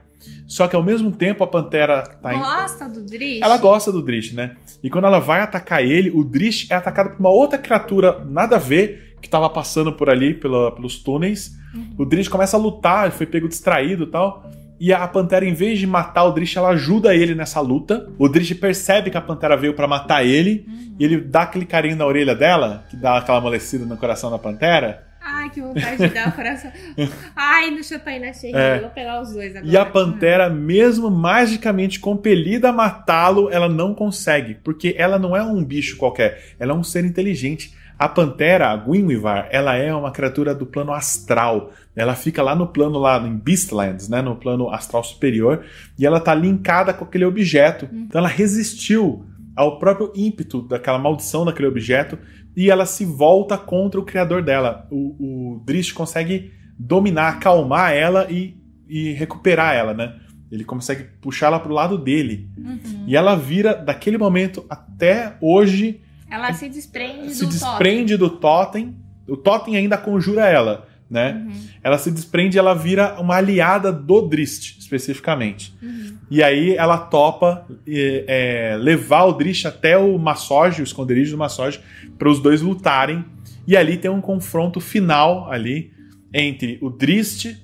Só que ao mesmo tempo a pantera tá gosta em... do Drish. Ela gosta do Drish, né? E quando ela vai atacar ele, o Drish é atacado por uma outra criatura nada a ver que tava passando por ali pela, pelos túneis. Uhum. O Drish começa a lutar, ele foi pego distraído e tal. E a Pantera, em vez de matar o Drish, ela ajuda ele nessa luta. O Drish percebe que a Pantera veio para matar ele. Uhum. E ele dá aquele carinho na orelha dela, que dá aquela amolecida no coração da Pantera. Ai, que vontade de dar o coração. Ai, no Chopin achei é. eu vou pegar os dois agora. E a Pantera, mesmo magicamente compelida a matá-lo, ela não consegue. Porque ela não é um bicho qualquer. Ela é um ser inteligente. A pantera, a Gwynwivar, ela é uma criatura do plano astral. Ela fica lá no plano lá em Beastlands, né, no plano astral superior, e ela tá linkada com aquele objeto. Então ela resistiu ao próprio ímpeto daquela maldição daquele objeto e ela se volta contra o criador dela. O, o Drish consegue dominar, acalmar ela e, e recuperar ela, né? Ele consegue puxar ela pro lado dele. Uhum. E ela vira, daquele momento até hoje, Ela se desprende se do desprende do totem. O totem ainda conjura ela, né? Uhum. Ela se desprende e ela vira uma aliada do Drist, especificamente. Uhum. E aí ela topa é, é, levar o Drish até o Massoge, o esconderijo do Massoge, para os dois lutarem. E ali tem um confronto final ali entre o Drist,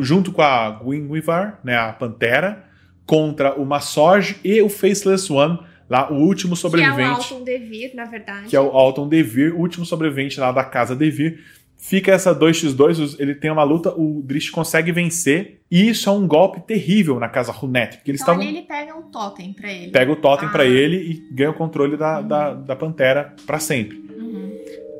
junto com a Gwynwivar, né, a Pantera, contra o Massoge e o Faceless One, lá o último Que é o sobrevivente Alton Devir, na verdade. que é o Alton Devir, o último sobrevivente lá da casa Devir. Fica essa 2x2, os- ele tem uma luta, o Drish consegue vencer, e isso é um golpe terrível na casa Runet, porque eles Então estavam. ali ele pega um totem pra ele. Pega o totem Ah. pra ele e ganha o controle da, da, da Pantera pra sempre. Uhum.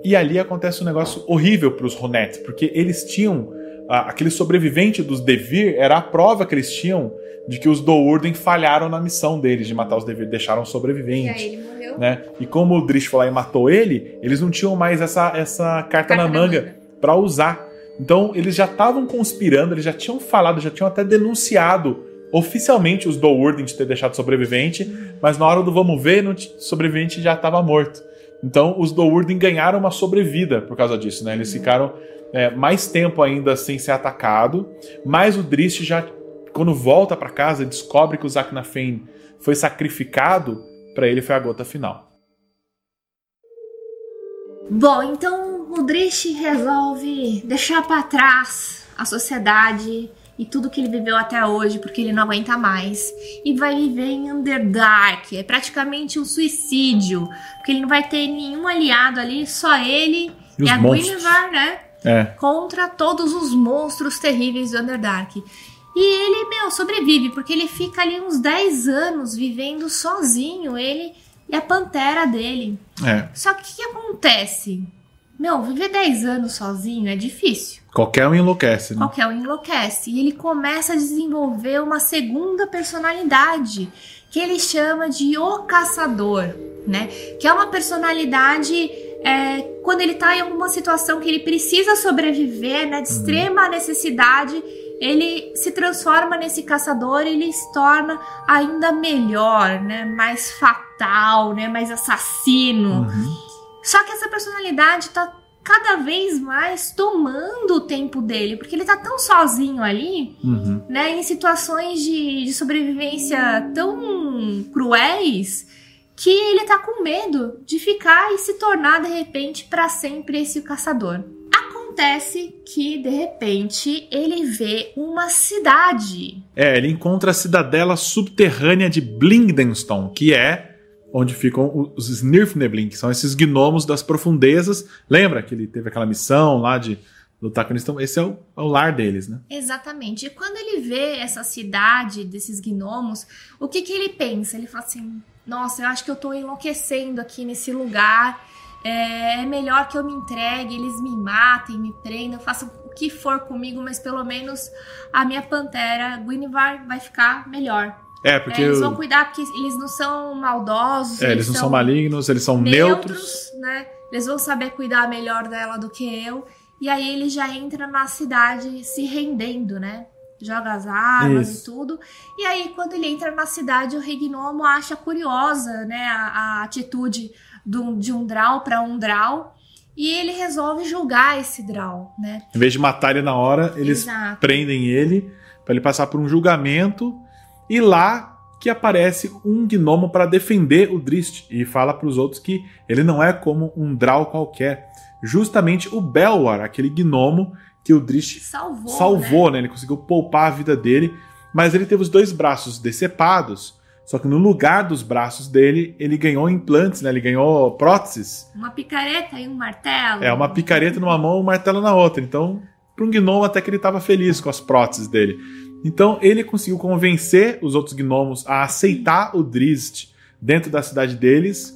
E ali acontece um negócio horrível pros Runet, porque eles tinham. Aquele sobrevivente dos Devir era a prova que eles tinham de que os Dourden falharam na missão deles de matar os Devir, deixaram E sobreviventes aí ele morreu. né? E como o Drish foi lá e matou ele, eles não tinham mais essa, essa carta, na manga pra usar. Então eles já estavam conspirando, eles já tinham falado, já tinham até denunciado oficialmente os Dourden de ter deixado sobrevivente, mas na hora do vamos ver, no sobrevivente já estava morto. Então os Dourden ganharam uma sobrevida por causa disso, né? Eles ficaram é, mais tempo ainda sem ser atacado, mas o Drish já quando volta pra casa descobre que o Zaknafein foi sacrificado, pra ele foi a gota final. Bom, então o Drish resolve deixar pra trás a sociedade e tudo que ele viveu até hoje, porque ele não aguenta mais. E vai viver em Underdark. É praticamente um suicídio. Porque ele não vai ter nenhum aliado ali, só ele E os a monstros. Guinevere, né? É. Contra todos os monstros terríveis do Underdark. E ele, meu, sobrevive, porque ele fica ali uns 10 anos vivendo sozinho, ele e a pantera dele. É. Só que o que acontece? Meu, viver 10 anos sozinho é difícil. Qualquer um enlouquece, né? Qualquer um enlouquece. E ele começa a desenvolver uma segunda personalidade, que ele chama de O Caçador, né? Que é uma personalidade é, quando ele tá em alguma situação que ele precisa sobreviver, né? De extrema necessidade, ele se transforma nesse caçador e ele se torna ainda melhor, né? Mais fatal, né? Mais assassino. Uhum. Só que essa personalidade tá cada vez mais tomando o tempo dele, porque ele tá tão sozinho ali, Uhum. né, em situações de, de sobrevivência tão cruéis, que ele tá com medo de ficar e se tornar de repente para sempre esse caçador. Acontece que de repente ele vê uma cidade. É, ele encontra a cidadela subterrânea de Blingdenstone, que é onde ficam os Snirfneblin, que são esses gnomos das profundezas. Lembra que ele teve aquela missão lá de lutar com eles? Então, esse é o, é o lar deles, né? Exatamente. E quando ele vê essa cidade desses gnomos, o que que ele pensa? Ele fala assim: Nossa, eu acho que eu tô enlouquecendo aqui nesse lugar. É é melhor que eu me entregue, eles me matem, me prendam, façam o que for comigo, mas pelo menos a minha pantera, Guinevere, vai ficar melhor. É, É, porque eles o- vão cuidar porque eles não são maldosos, é, eles não são malignos, eles são neutros. neutros, né? Eles vão saber cuidar melhor dela do que eu. E aí ele já entra na cidade se rendendo, né? Joga as armas Isso. e tudo. E aí, quando ele entra na cidade, o Rei Gnomo acha curiosa, né? A, a atitude do- de um Draw para um Draw. E ele resolve julgar esse Draw, né? Em vez de matar ele na hora, eles Exato. prendem ele para ele passar por um julgamento e lá que aparece um gnomo para defender o Drist e fala para os outros que ele não é como um Drow qualquer, justamente o Belwar, aquele gnomo que o Drist Salvou. salvou, né? né? Ele conseguiu poupar a vida dele, mas ele teve os dois braços decepados. Só que no lugar dos braços dele, ele ganhou implantes, né? Ele ganhou próteses. Uma picareta e um martelo. É uma picareta numa mão e um martelo na outra. Então, para um gnomo, até que ele estava feliz com as próteses dele. Então, ele conseguiu convencer os outros gnomos a aceitar o Drizzt dentro da cidade deles.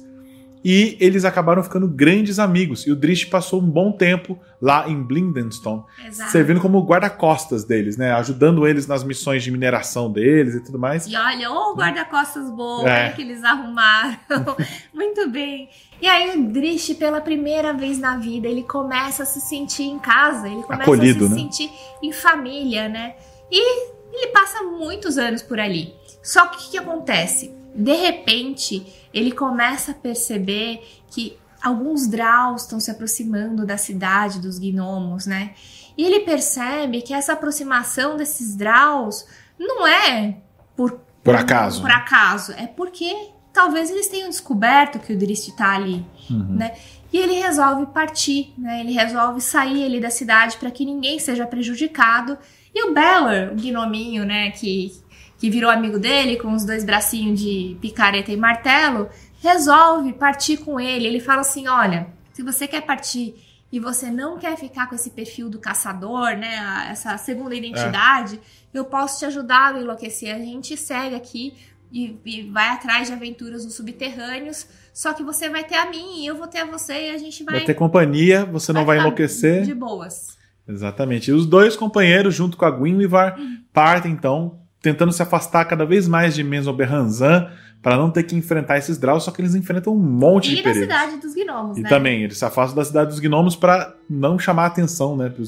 E eles acabaram ficando grandes amigos. E o Drish passou um bom tempo lá em Blindenstone, Exato. servindo como guarda-costas deles, né? Ajudando eles nas missões de mineração deles e tudo mais. E olha, ô guarda-costas bom, É. que eles arrumaram. Muito bem. E aí o Drish, pela primeira vez na vida, ele começa a se sentir em casa, ele começa Acolhido, a se né? sentir em família, né? E ele passa muitos anos por ali. Só que o que acontece? De repente, ele começa a perceber que alguns Draus estão se aproximando da cidade dos gnomos, né? E ele percebe que essa aproximação desses Draus não é por Por acaso. por acaso. É porque talvez eles tenham descoberto que o Drist tá ali, Uhum. né? E ele resolve partir, né? Ele resolve sair ali da cidade para que ninguém seja prejudicado. E o Beller, o gnominho, né, que, que virou amigo dele com os dois bracinhos de picareta e martelo, resolve partir com ele. Ele fala assim: olha, se você quer partir e você não quer ficar com esse perfil do caçador, né? Essa segunda identidade, eu posso te ajudar a enlouquecer. A gente segue aqui e, e vai atrás de aventuras nos subterrâneos. Só que você vai ter a mim e eu vou ter a você e a gente vai. Vai ter companhia, você não vai enlouquecer. De boas. Exatamente. E os dois companheiros, junto com a Gwynlivar, Uhum. partem então, tentando se afastar cada vez mais de Menzoberranzan, para não ter que enfrentar esses Draus, só que eles enfrentam um monte de E da perigos. cidade dos gnomos, E né? também, eles se afastam da cidade dos gnomos para não chamar a atenção, né? Para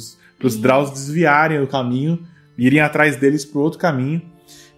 os. Draus desviarem o caminho, irem atrás deles para outro caminho.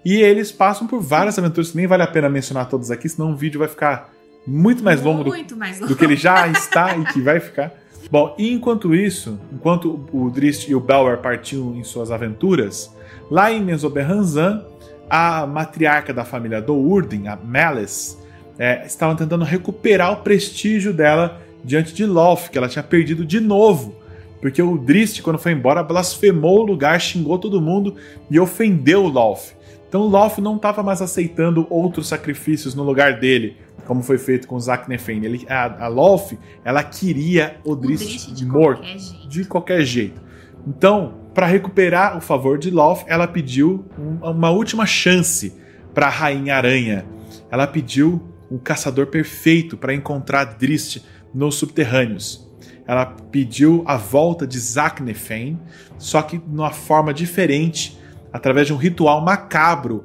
E eles passam por várias aventuras que nem vale a pena mencionar todas aqui, senão o vídeo vai ficar muito mais longo do, Muito mais longo. do que ele já está e que vai ficar. Bom, e enquanto isso, enquanto o Drist e o Belwer partiam em suas aventuras, lá em Mesoberranzan, a matriarca da família Dourden, a Melis, é, estava tentando recuperar o prestígio dela diante de Loth, que ela tinha perdido de novo. Porque o Drist, quando foi embora, blasfemou o lugar, xingou todo mundo e ofendeu Loth. Então Loth não estava mais aceitando outros sacrifícios no lugar dele, como foi feito com Zack Nefane. Ele, a, a Loth, ela queria o O Drist, Drist de morto qualquer de qualquer jeito. Então, para recuperar o favor de Loth, ela pediu um- uma última chance para a Rainha Aranha. Ela pediu um caçador perfeito para encontrar Drist nos subterrâneos. Ela pediu a volta de Zack Nefane, só que numa forma diferente, através de um ritual macabro.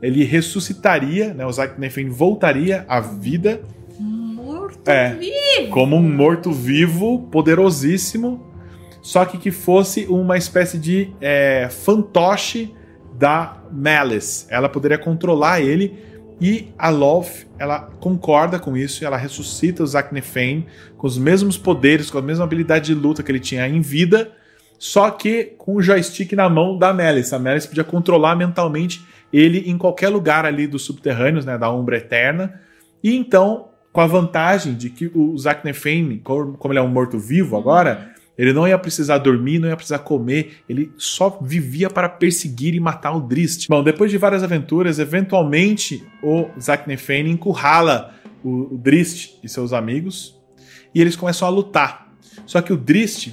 Ele ressuscitaria, né, o Zack Nefane voltaria à vida Morto É. vivo. como um morto-vivo poderosíssimo, só que que fosse uma espécie de é, fantoche da Malice. Ela poderia controlar ele e a Loth, ela concorda com isso e ela ressuscita o Zack Nefane com os mesmos poderes, com a mesma habilidade de luta que ele tinha em vida, só que com o joystick na mão da Malice. A Malice podia controlar mentalmente ele em qualquer lugar ali dos subterrâneos, né, da Umbra Eterna. E então, com a vantagem de que o Zack Nefane, como ele é um morto-vivo agora, ele não ia precisar dormir, não ia precisar comer, ele só vivia para perseguir e matar o Drist. Bom, depois de várias aventuras, eventualmente o Zack Nefane encurrala o, Drist e seus amigos e eles começam a lutar. Só que o Drist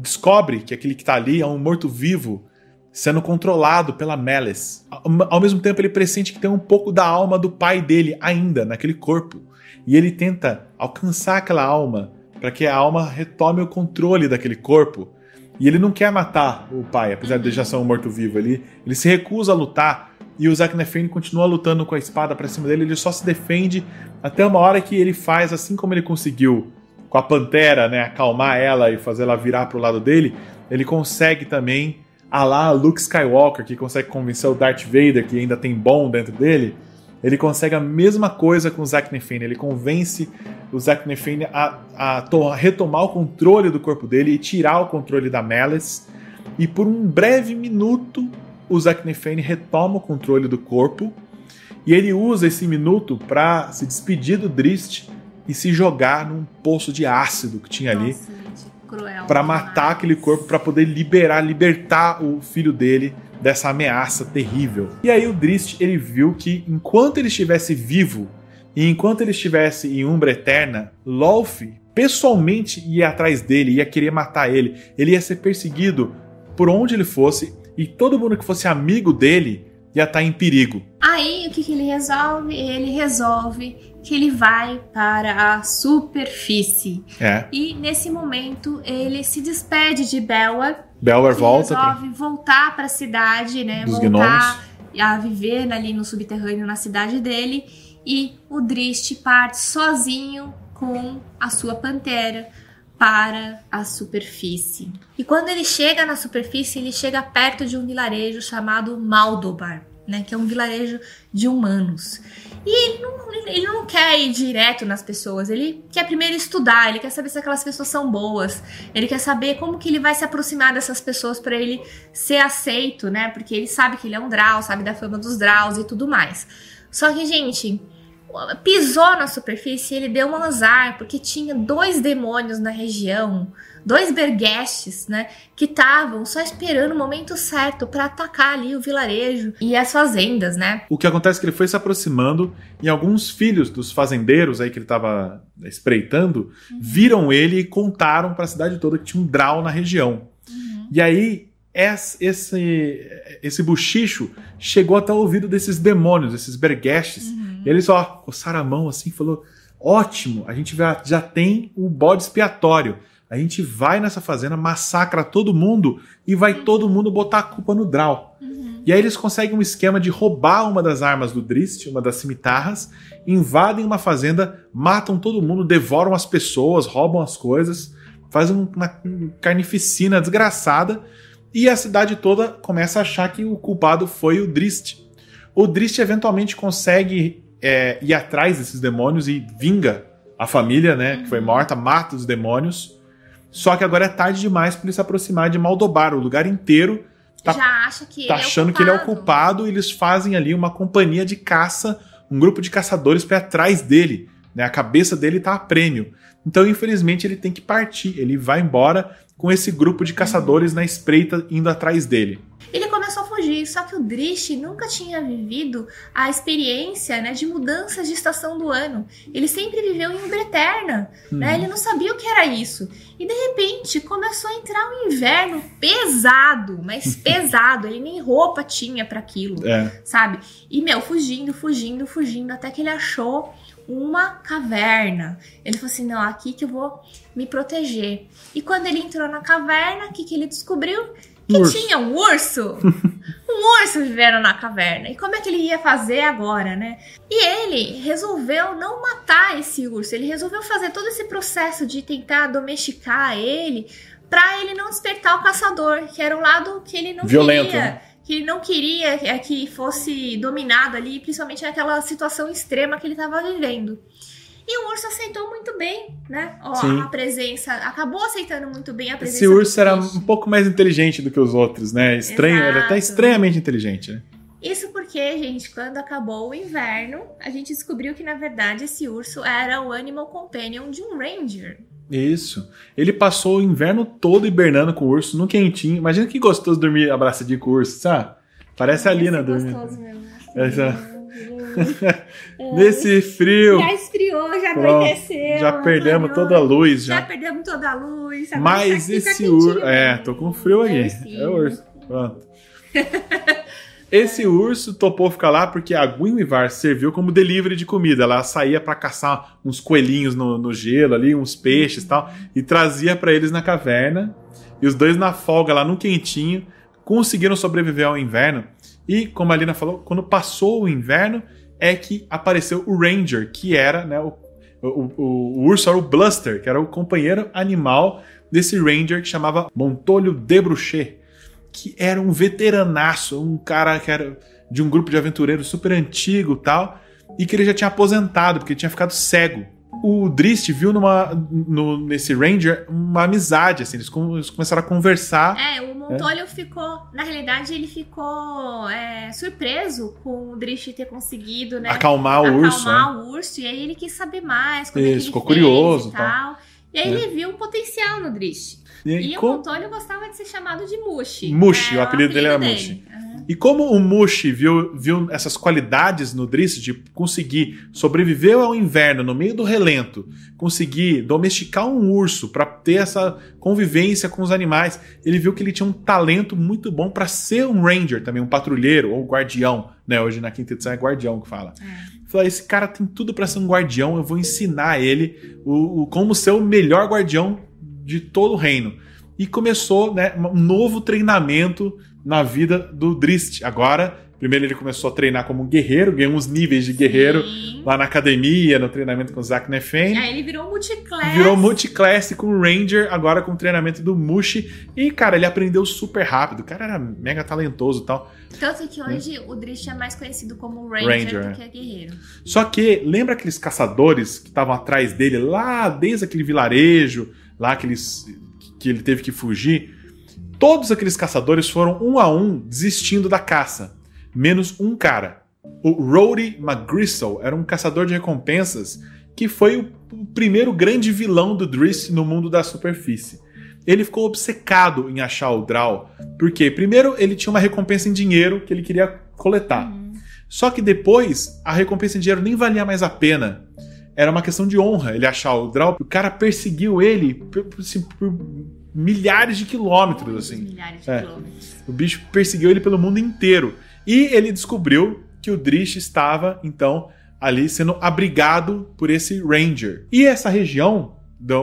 descobre que aquele que tá ali é um morto-vivo sendo controlado pela Melis. Ao, mesmo tempo, ele pressente que tem um pouco da alma do pai dele ainda naquele corpo. E ele tenta alcançar aquela alma para que a alma retome o controle daquele corpo. E ele não quer matar o pai, apesar de já ser um morto-vivo ali. Ele se recusa a lutar. E o Zack continua lutando com a espada pra cima dele. Ele só se defende até uma hora que ele faz, assim como ele conseguiu com a pantera, né, acalmar ela e fazer ela virar pro lado dele. Ele consegue também, a lá Luke Skywalker, que consegue convencer o Darth Vader, que ainda tem bom dentro dele. Ele consegue a mesma coisa com o Zack Nefane. Ele convence o Zack Nefane a, a a retomar o controle do corpo dele e tirar o controle da Malice. E por um breve minuto, o Zack Nefane retoma o controle do corpo. E ele usa esse minuto para se despedir do Drist e se jogar num poço de ácido que tinha ali Nossa, para matar aquele corpo para poder liberar, libertar o filho dele dessa ameaça terrível. E aí o Drist ele viu que enquanto ele estivesse vivo e enquanto ele estivesse em Umbra Eterna, Lolf pessoalmente ia atrás dele, ia querer matar ele. Ele ia ser perseguido por onde ele fosse e todo mundo que fosse amigo dele ia estar em perigo. Aí, o que, que ele resolve? Ele resolve que ele vai para a superfície. É. E nesse momento ele se despede de. Belwar que volta. pra- resolve voltar para a cidade, né? Dos voltar a viver ali no subterrâneo na cidade dele. E o Drist parte sozinho com a sua pantera para a superfície. E quando ele chega na superfície, ele chega perto de um vilarejo chamado Maldobar, né, que é um vilarejo de humanos. E ele não, ele não quer ir direto nas pessoas, ele quer primeiro estudar, ele quer saber se aquelas pessoas são boas, ele quer saber como que ele vai se aproximar dessas pessoas para ele ser aceito, né? Porque ele sabe que ele é um Drow, sabe da fama dos Drows e tudo mais. Só que, gente, pisou na superfície, ele deu um azar, porque tinha dois demônios na região, dois berguestes, né, que estavam só esperando o momento certo para atacar ali o vilarejo e as fazendas, né? O que acontece é que ele foi se aproximando e alguns filhos dos fazendeiros aí que ele estava espreitando viram ele e contaram para a cidade toda que tinha um draw na região. E aí es- esse esse buchicho chegou até o ouvido desses demônios, esses berguestes. E eles só coçaram a mão assim e falou: "Ótimo, a gente já, já tem o bode expiatório. A gente vai nessa fazenda, massacra todo mundo e vai todo mundo botar a culpa no draw." E aí eles conseguem um esquema de roubar uma das armas do Drist, uma das cimitarras, invadem uma fazenda, matam todo mundo, devoram as pessoas, roubam as coisas, fazem uma carnificina desgraçada e a cidade toda começa a achar que o culpado foi o Drist. O Drist eventualmente consegue é, ir atrás desses demônios e vinga a família, né, que foi morta, mata os demônios. Só que agora é tarde demais para ele se aproximar de Maldobar, o lugar inteiro Tá- Já acha que tá ele achando é que ele é o culpado. culpado e eles fazem ali uma companhia de caça, um grupo de caçadores para atrás dele. Né? A cabeça dele tá a prêmio. Então, infelizmente, ele tem que partir. Ele vai embora com esse grupo de caçadores na espreita indo atrás dele. Ele começou a fugir, só que o Drish nunca tinha vivido a experiência né, de mudanças de estação do ano. Ele sempre viveu em Umbreterna, né? Ele não sabia o que era isso. E de repente começou a entrar um inverno pesado, mas pesado. Ele nem roupa tinha para aquilo, É. sabe? E meu, fugindo, fugindo, fugindo, até que ele achou uma caverna. Ele falou assim: não, aqui que eu vou me proteger. E quando ele entrou na caverna, o que, que ele descobriu? Que Urso. tinha um urso. um urso vivendo na caverna. E como é que ele ia fazer agora, né? E ele resolveu não matar esse urso. Ele resolveu fazer todo esse processo de tentar domesticar ele pra ele não despertar o caçador, que era o lado que ele não Violento, queria. né? Que ele não queria é, que fosse dominado ali, principalmente naquela situação extrema que ele estava vivendo. E o urso aceitou muito bem, né? Ó, Sim. a presença. Acabou aceitando muito bem a presença. Esse urso era um pouco mais inteligente do que os outros, né? Estranho, ele é até Exato. estranhamente inteligente, né? Isso porque, gente, quando acabou o inverno, a gente descobriu que, na verdade, esse urso era o Animal Companion de um Ranger. Isso. Ele passou o inverno todo hibernando com o urso, no quentinho. Imagina que gostoso dormir abraçadinho com o urso, sabe? Parece a Lina dormindo. gostoso mesmo. Essa- Nesse frio, Já esfriou, já Pronto, anoiteceu. já perdemos toda a luz Já já. perdemos toda a luz. Mas tá tá esse urso. É, tô com frio aqui. Ursinho. É o urso. Pronto. Esse urso topou ficar lá porque a Guinevere serviu como delivery de comida. Ela saía pra caçar uns coelhinhos no, no gelo ali, uns peixes e tal, e trazia pra eles na caverna. E os dois na folga lá no quentinho conseguiram sobreviver ao inverno. E, como a Lina falou, quando passou o inverno é que apareceu o Ranger, que era, né, o, o, o- o urso era o Bluster, que era o companheiro animal desse Ranger que chamava Montolho de Bruchet, que era um veteranaço, um cara que era de um grupo de aventureiros super antigo tal, e que ele já tinha aposentado, porque tinha ficado cego. O Drist viu numa, no- nesse Ranger uma amizade, assim, eles, com- eles começaram a conversar. É, o Montolho ficou. Na realidade, ele ficou é, surpreso com o Drift ter conseguido, né? Acalmar o urso, né? acalmar o urso. E aí ele quis saber mais. Como é Isso, ele ficou curioso, e tá? tal. E aí É. ele viu um potencial no Drift. E, E, o com- Montolho gostava de ser chamado de Mushi. Mushi, É, o apelido dele era dele. Mushi. E como o Mushi viu, viu essas qualidades no Driss de conseguir sobreviver ao inverno no meio do relento, conseguir domesticar um urso para ter essa convivência com os animais, ele viu que ele tinha um talento muito bom para ser um ranger também, um patrulheiro ou guardião né? Hoje na quinta edição é guardião que fala. É. Falou, esse cara tem tudo para ser um guardião, eu vou ensinar ele o, o, como ser o melhor guardião de todo o reino. E começou né, um novo treinamento na vida do Drist. Agora Primeiro ele começou a treinar como um guerreiro, ganhou uns níveis de guerreiro Sim. lá na academia, no treinamento com o Zack Nefen. Aí ele virou multiclass. Virou multiclass com o Ranger, agora com o treinamento do Mushi. E, cara, ele aprendeu super rápido. O cara era mega talentoso e tal. Tanto que hoje é. o Drish é mais conhecido como Ranger, Ranger do que guerreiro. Só que, lembra aqueles caçadores que estavam atrás dele lá desde aquele vilarejo, lá aqueles que ele teve que fugir? Todos aqueles caçadores foram um a um desistindo da caça menos um cara. O Rhodey McGristle era um caçador de recompensas que foi o primeiro grande vilão do Driss no mundo da superfície. Ele ficou obcecado em achar o Draw, porque primeiro ele tinha uma recompensa em dinheiro que ele queria coletar. Uhum. Só que depois a recompensa em dinheiro nem valia mais a pena. Era uma questão de honra ele achar o Draw. O cara perseguiu ele por, assim, por milhares de quilômetros, assim. Milhares de é. quilômetros. O bicho perseguiu ele pelo mundo inteiro. E ele descobriu que o Drish estava, então, ali sendo abrigado por esse Ranger. E essa região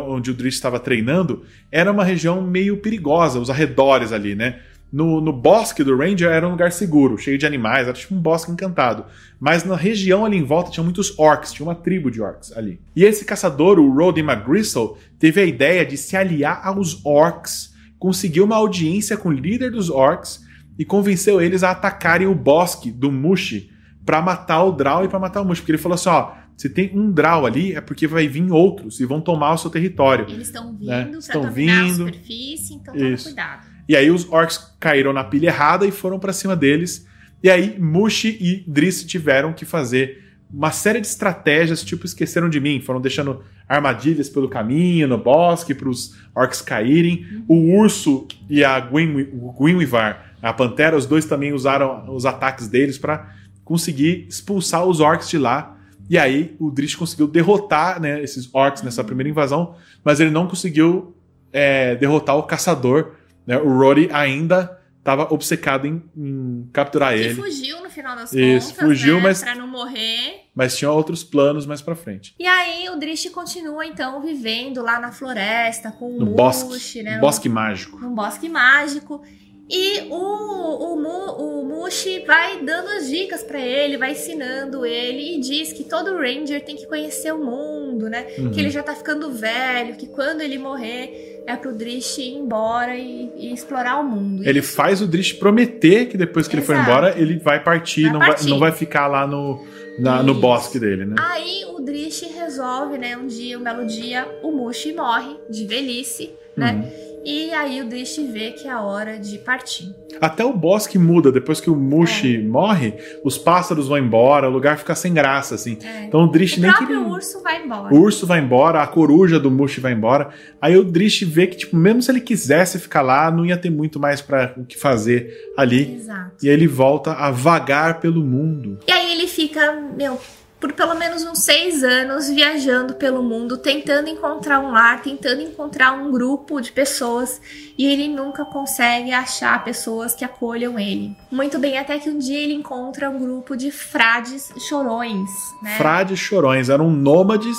onde o Drish estava treinando era uma região meio perigosa, os arredores ali, né? No, no, bosque do Ranger era um lugar seguro, cheio de animais, era tipo um bosque encantado. Mas na região ali em volta tinha muitos orcs, tinha uma tribo de orcs ali. E esse caçador, o Rodney McGristle, teve a ideia de se aliar aos orcs, conseguiu uma audiência com o líder dos orcs e convenceu eles a atacarem o bosque do Mushi para matar o Draw e para matar o Mushi. Porque ele falou assim: ó, se tem um Draw ali, é porque vai vir outros e vão tomar o seu território. Eles estão vindo né? estão vindo. a superfície, então toma cuidado. E aí os orcs caíram na pilha errada e foram para cima deles. E aí Mushi e Driss tiveram que fazer uma série de estratégias, tipo, esqueceram de mim, foram deixando armadilhas pelo caminho, no bosque, para os orcs caírem. O urso e a Gwynwivar a Pantera, os dois também usaram os ataques deles para conseguir expulsar os orcs de lá. E aí o Drish conseguiu derrotar né, esses orcs nessa primeira invasão, mas ele não conseguiu é, derrotar o caçador. Né? O Rory ainda estava obcecado em, em capturar ele. E fugiu no final das Isso, contas, fugiu, né? mas para não morrer. Mas tinha outros planos mais para frente. E aí o Drish continua então vivendo lá na floresta com o no Mush, bosque, né? bosque mágico. Um bosque mágico. E o, o, o Mushi vai dando as dicas para ele, vai ensinando ele e diz que todo Ranger tem que conhecer o mundo, né? Uhum. Que ele já tá ficando velho, que quando ele morrer é pro Drish ir embora e, e explorar o mundo. Ele Isso... faz o Drish prometer que depois que Exato. ele for embora, ele vai partir, vai não, partir. Vai, não vai ficar lá no, na, no bosque dele, né? Aí o Drish resolve, né? Um dia, um belo dia, o Mushi morre de velhice, né? Uhum. E aí o Drish vê que é a hora de partir. Até o bosque muda, depois que o Mushi é. morre, os pássaros vão embora, o lugar fica sem graça, assim. É. Então o Drish o nem queria... O urso vai embora. O urso vai embora, a coruja do Mushi vai embora. Aí o Drish vê que, tipo, mesmo se ele quisesse ficar lá, não ia ter muito mais para o que fazer ali. Exato. E aí ele volta a vagar pelo mundo. E aí ele fica, meu, por pelo menos uns seis anos viajando pelo mundo, tentando encontrar um lar, tentando encontrar um grupo de pessoas e ele nunca consegue achar pessoas que acolham ele. Muito bem, até que um dia ele encontra um grupo de frades chorões. Né? Frades chorões eram nômades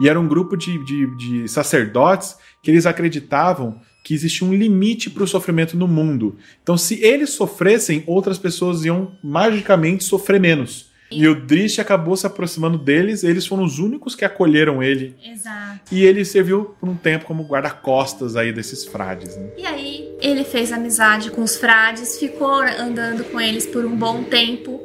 e era um grupo de, de, de sacerdotes que eles acreditavam que existia um limite para o sofrimento no mundo. Então, se eles sofressem, outras pessoas iam magicamente sofrer menos. E o Drish acabou se aproximando deles, eles foram os únicos que acolheram ele. Exato. E ele serviu por um tempo como guarda-costas aí desses frades. Né? E aí ele fez amizade com os frades, ficou andando com eles por um bom tempo.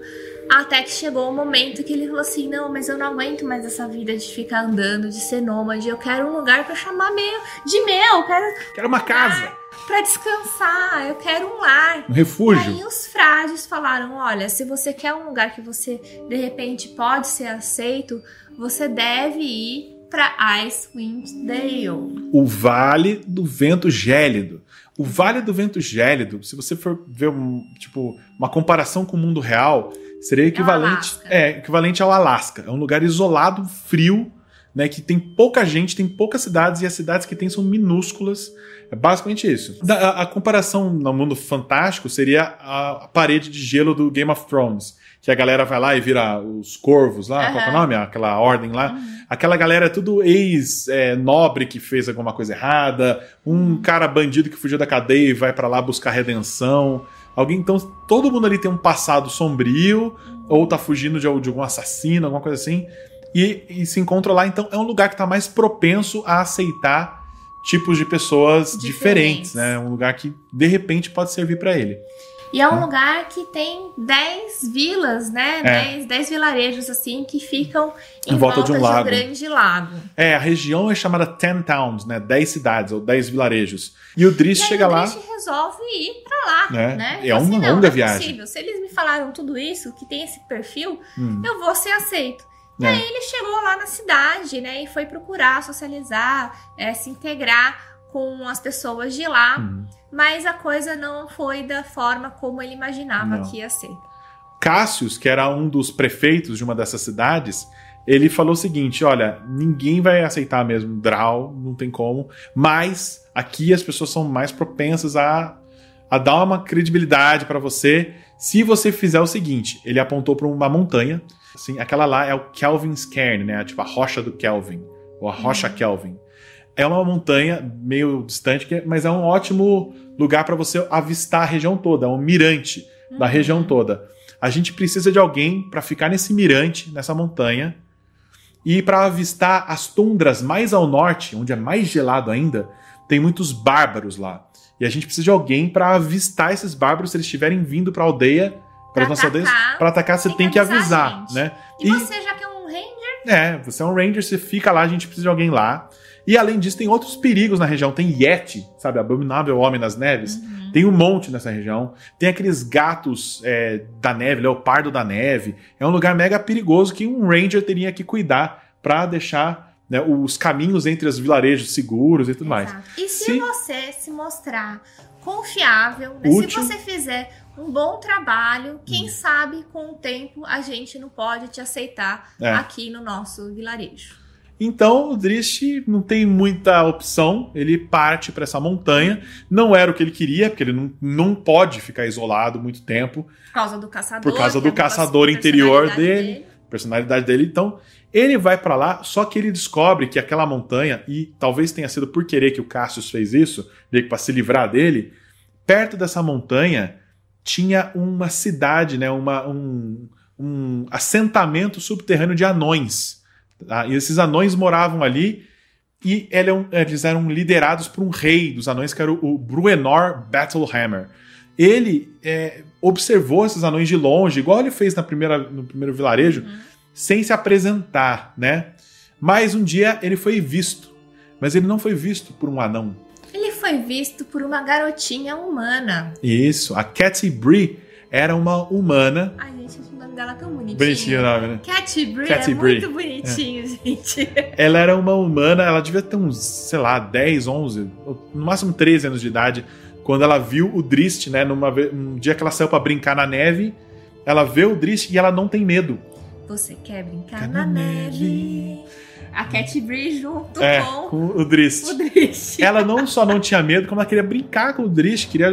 Até que chegou o momento que ele falou assim: Não, mas eu não aguento mais essa vida de ficar andando, de ser nômade. Eu quero um lugar para chamar meu, de meu. Quero, quero uma casa para descansar, eu quero um lar. Um refúgio. E aí os frades falaram: olha, se você quer um lugar que você de repente pode ser aceito, você deve ir para Icewind Dale. O Vale do Vento Gélido. O Vale do Vento Gélido, se você for ver um, tipo, uma comparação com o mundo real, seria equivalente, é, é equivalente ao Alasca. É um lugar isolado, frio, né, que tem pouca gente, tem poucas cidades e as cidades que tem são minúsculas. É basicamente isso. A, a comparação no mundo fantástico seria a, a, parede de gelo do Game of Thrones, que a galera vai lá e vira os corvos lá, qual que é o nome? Aquela ordem lá. Aquela galera é tudo ex-nobre que fez alguma coisa errada, um cara bandido que fugiu da cadeia e vai pra lá buscar redenção. Alguém, então, todo mundo ali tem um passado sombrio, ou tá fugindo de, de algum assassino, alguma coisa assim, e, e se encontra lá. Então, é um lugar que tá mais propenso a aceitar tipos de pessoas diferentes, Diferentes. né? Um lugar que, de repente, pode servir pra ele. E é um lugar que tem 10 vilas, né? É. 10, 10 vilarejos, assim, que ficam em, Em volta de um lago. grande lago. É, a região é chamada Ten Towns, né? 10 cidades, ou 10 vilarejos. E o Driss E aí chega o lá. Drish resolve ir pra lá, Né? né? É Fala uma assim, não, longa não é viagem. possível. Se eles me falaram tudo isso, que tem esse perfil, Hum, eu vou ser aceito. E É. aí ele chegou lá na cidade, né? E foi procurar socializar, é, se integrar com as pessoas de lá. hum. Mas a coisa não foi da forma como ele imaginava Não. que ia ser. Cassius, que era um dos prefeitos de uma dessas cidades, ele falou o seguinte: olha, ninguém vai aceitar mesmo Draw, não tem como, mas aqui as pessoas são mais propensas a, a dar uma credibilidade pra você se você fizer o seguinte: ele apontou pra uma montanha, assim, aquela lá é o Kelvin's Cairn, né? Tipo a rocha do Kelvin, ou a rocha Kelvin. É uma montanha meio distante, é- mas é um ótimo lugar pra você avistar a região toda, é um mirante da Uhum. região toda. A gente precisa de alguém para ficar nesse mirante, nessa montanha, e para avistar as tundras mais ao norte, onde é mais gelado ainda, tem muitos bárbaros lá. E a gente precisa de alguém para avistar esses bárbaros se eles estiverem vindo para a aldeia, para as nossas aldeias, para atacar você tem tem que avisar avisar, né? E, você já que é um ranger, É, você é um ranger, você fica lá, a gente precisa de alguém lá. E além disso, tem outros perigos na região. Tem Yeti, sabe? Abominável Homem nas Neves. Uhum. Tem um monte nessa região. Tem aqueles gatos é, da neve, leopardo da neve. É um lugar mega perigoso que um ranger teria que cuidar pra deixar né, os caminhos entre os vilarejos seguros e tudo mais. Exato. E se Se- você se mostrar confiável, né, Útil. se você fizer um bom trabalho, quem Hum. sabe com o tempo a gente não pode te aceitar É. aqui no nosso vilarejo. Então o Drist não tem muita opção, ele parte para essa montanha. Não era o que ele queria, porque ele não, não pode ficar isolado muito tempo. Por causa do caçador. Por causa é do uma caçador interior personalidade dele. personalidade dele. Então, ele vai pra lá, só que ele descobre que aquela montanha, e talvez tenha sido por querer que o Cassius fez isso, pra se livrar dele, perto dessa montanha tinha uma cidade, né, uma, um, um assentamento subterrâneo de anões. tá? E esses anões moravam ali e é eles eram liderados por um rei dos anões, que era o, Bruenor Battlehammer. Ele é, observou esses anões de longe, igual ele fez na primeira, no primeiro vilarejo, sem se apresentar, né? Mas um dia ele foi visto. Mas ele não foi visto por um anão. Ele foi visto por uma garotinha humana. Isso, a Cathy Bree era uma humana. Ai, gente, o nome dela é tão bonitinho. Bonitinho o nome, né? Cat Bree Cat é Bree. muito bonitinho, gente. Ela era uma humana, ela devia ter uns, sei lá, 10, 11, ou no máximo 13 anos de idade, quando ela viu o Drist, né? Numa, um dia que ela saiu pra brincar na neve, ela vê o Drist e ela não tem medo. Você quer brincar Quer na neve? A Cat Bree junto É, com com o Drist. o. Ela não só não tinha medo, como ela queria brincar com o Drish, queria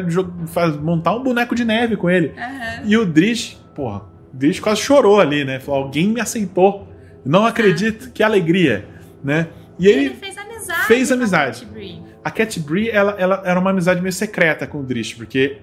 montar um boneco de neve com ele. Aham. E o Drish, porra, o Drish quase chorou ali, né? Falou, alguém me aceitou. Não acredito, que alegria, né? E E ele, ele fez amizade. fez amizade. A Cat Bree, ela, ela era uma amizade meio secreta com o Drish, porque,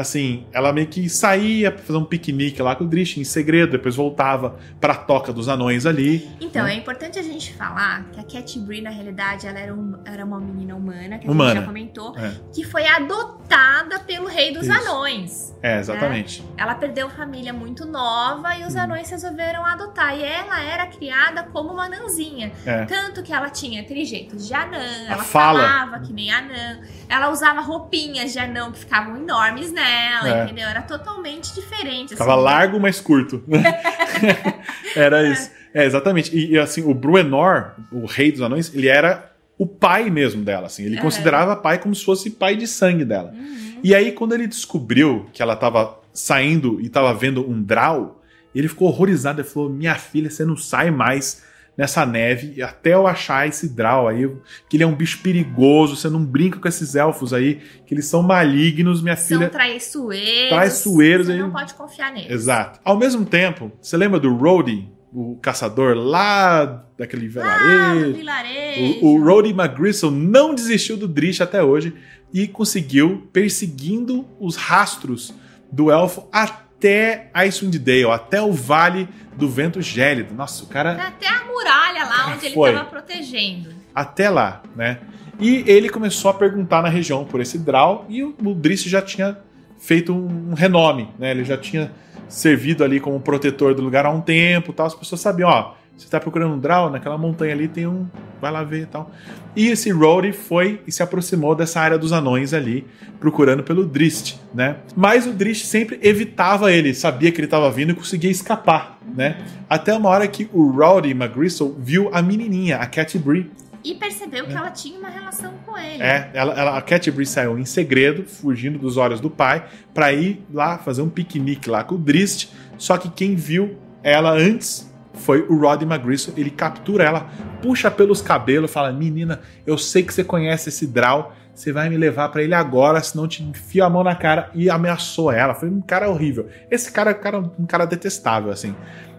assim, ela meio que saía pra fazer um piquenique lá com o Drish em segredo, depois voltava pra toca dos anões ali. Então, Né? é importante a gente falar que a Cat Bree, na realidade, ela era, um- era uma menina humana, que a Humana. gente já comentou, É. que foi adotada pelo rei dos Isso. anões. É, exatamente. Ela perdeu família muito nova e os Hum. anões resolveram adotar. E ela era criada como uma anãzinha. É. Tanto que ela tinha trejeitos de anã, ela fala. falava que nem anã, ela usava roupinhas de anão que ficavam enormes nela, É. entendeu? Era totalmente diferente. Ficava assim. largo, mas curto. era isso. É, exatamente. E, e, assim, o Bruenor, o rei dos anões, ele era o pai mesmo dela, assim. Ele É. considerava pai como se fosse pai de sangue dela. Uhum. E aí, quando ele descobriu que ela tava saindo e tava vendo um draw, ele ficou horrorizado. Ele falou: Minha filha, você não sai mais nessa neve até eu achar esse Draw aí, que ele é um bicho perigoso, você não brinca com esses elfos aí, que eles são malignos, minha São filha. traiçoeiros. Traiçoeiros, Você aí- não pode confiar neles. Exato. Ao mesmo tempo, você lembra do Rhodey, o caçador lá daquele Ah, no vilarejo? vilarejo. O, o Rhodey McGristle não desistiu do Drish até hoje e conseguiu, perseguindo os rastros do elfo até Icewind Dale, até o Vale do Vento Gélido. Nossa, o cara Até a muralha lá onde ele estava protegendo. até lá, né? E ele começou a perguntar na região por esse Draw e o, o Driss já tinha feito um renome, né? Ele já tinha servido ali como protetor do lugar há um tempo, tal. As pessoas sabiam, ó, você tá procurando um Draw, naquela montanha ali tem um, vai lá ver, e tal. E esse Rory foi e se aproximou dessa área dos anões ali, procurando pelo Drist, né? Mas o Drist sempre evitava ele, sabia que ele estava vindo e conseguia escapar, né? Até uma hora que o Rowdy McGristle viu a menininha, a Cat Bree, E percebeu que ela tinha uma relação com ele. é, ela, ela- a Cat Bree saiu em segredo, fugindo dos olhos do pai, pra ir lá fazer um piquenique lá com o Drist. Só que quem viu ela antes foi o Roddy McGristle. Ele captura ela, puxa pelos cabelos, fala: Menina, eu sei que você conhece esse Draw, você vai me levar pra ele agora, senão te enfio a mão na cara. E ameaçou ela. Foi um cara horrível. Esse cara é um cara, um cara detestável, assim.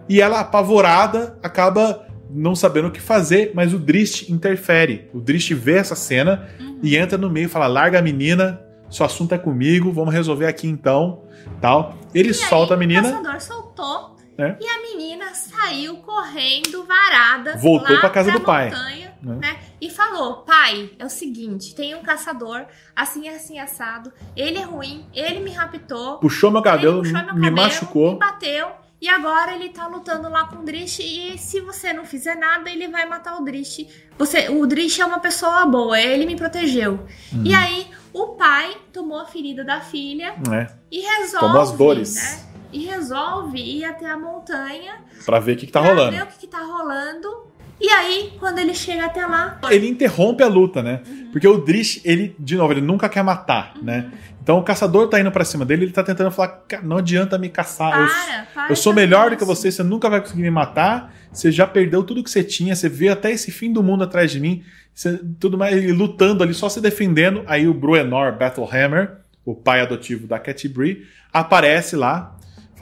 E ela, apavorada, acaba não sabendo o que fazer, mas o Drist interfere. O Drist vê essa cena e entra no meio e fala: larga a menina, seu assunto é comigo, vamos resolver aqui então. tal. Ele E solta aí, a menina, O caçador soltou. É. E a menina saiu correndo, varada. Voltou pra casa pra do pai. montanha, Né? né? E falou: pai, é o seguinte: tem um caçador, assim, assim, assado. Ele é ruim, ele me raptou. puxou meu cabelo, puxou meu me cabelo, machucou. Me bateu. E agora ele tá lutando lá com o Drish. E se você não fizer nada, ele vai matar o Drish. Você, o Drish é uma pessoa boa, ele me protegeu. Uhum. E aí, o pai tomou a ferida da filha né? e resolve. Tomou as dores. Né? E resolve ir até a montanha Pra ver o que, que tá pra rolando. ver o que, que tá rolando. E aí, quando ele chega até lá. Ele interrompe a luta, né? Uhum. Porque o Drish, ele, de novo, ele nunca quer matar, né? Então o caçador tá indo pra cima dele, ele tá tentando falar: "Ca- não adianta me caçar. eu Para, para. Eu sou melhor do que você, você nunca vai conseguir me matar. Você já perdeu tudo que você tinha, você veio até esse fim do mundo atrás de mim. Você- tudo mais, ele lutando ali, só se defendendo. Aí o Bruenor Battlehammer, o pai adotivo da Cat Bree, aparece lá.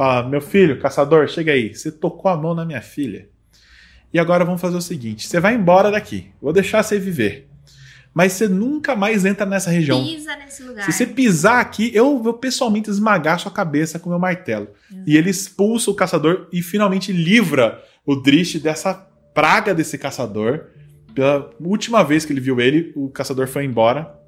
Fala: Meu filho, caçador, chega aí. Você tocou a mão na minha filha. E agora vamos fazer o seguinte: você vai embora daqui. Vou deixar você viver. Mas você nunca mais entra nessa região. Pisa nesse lugar. Se você pisar aqui, eu vou pessoalmente esmagar sua cabeça com meu martelo. E ele expulsa o caçador e finalmente livra o Drish dessa praga desse caçador. Pela última vez que ele viu ele, o caçador foi embora.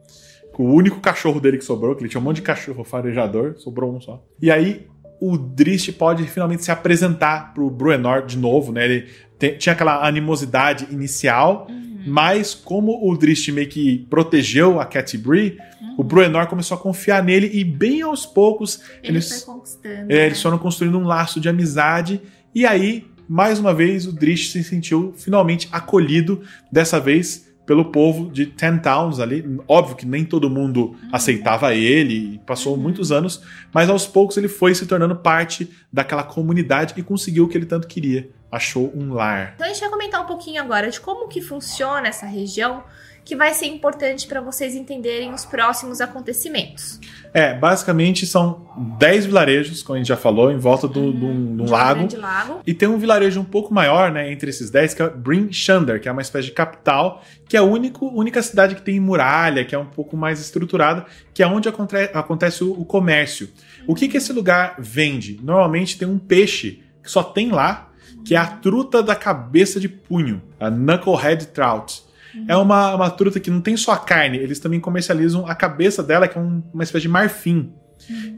O único cachorro dele que sobrou, que ele tinha um monte de cachorro farejador, sobrou um só. E aí o Drish pode finalmente se apresentar pro Bruenor de novo, né? Ele te- tinha aquela animosidade inicial, mas como o Drish meio que protegeu a Cat Bree, o Bruenor começou a confiar nele e bem aos poucos Ele eles, é, né? eles foram construindo um laço de amizade e aí, mais uma vez, o Drish se sentiu finalmente acolhido, dessa vez pelo povo de Ten Towns ali. Óbvio que nem todo mundo aceitava ele, passou muitos anos, mas aos poucos ele foi se tornando parte daquela comunidade e conseguiu o que ele tanto queria. Achou um lar. Então a gente vai comentar um pouquinho agora de como que funciona essa região, que vai ser importante para vocês entenderem os próximos acontecimentos. É, basicamente são 10 vilarejos, como a gente já falou, em volta do- de um- de um lago. lago. E tem um vilarejo um pouco maior, né, entre esses 10, que é Bryn Shander, que é uma espécie de capital, que é a único, única cidade que tem muralha, que é um pouco mais estruturada, que é onde aconte- acontece o, o comércio. O que, que esse lugar vende? Normalmente tem um peixe que só tem lá, que é a truta da cabeça de punho, a Knucklehead Trout. É uma, uma truta que não tem só a carne, eles também comercializam a cabeça dela, que é um- uma espécie de marfim.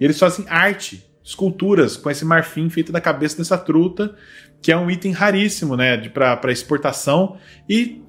E eles fazem arte, esculturas com esse marfim feito da cabeça dessa truta, que é um item raríssimo, né, de para exportação. E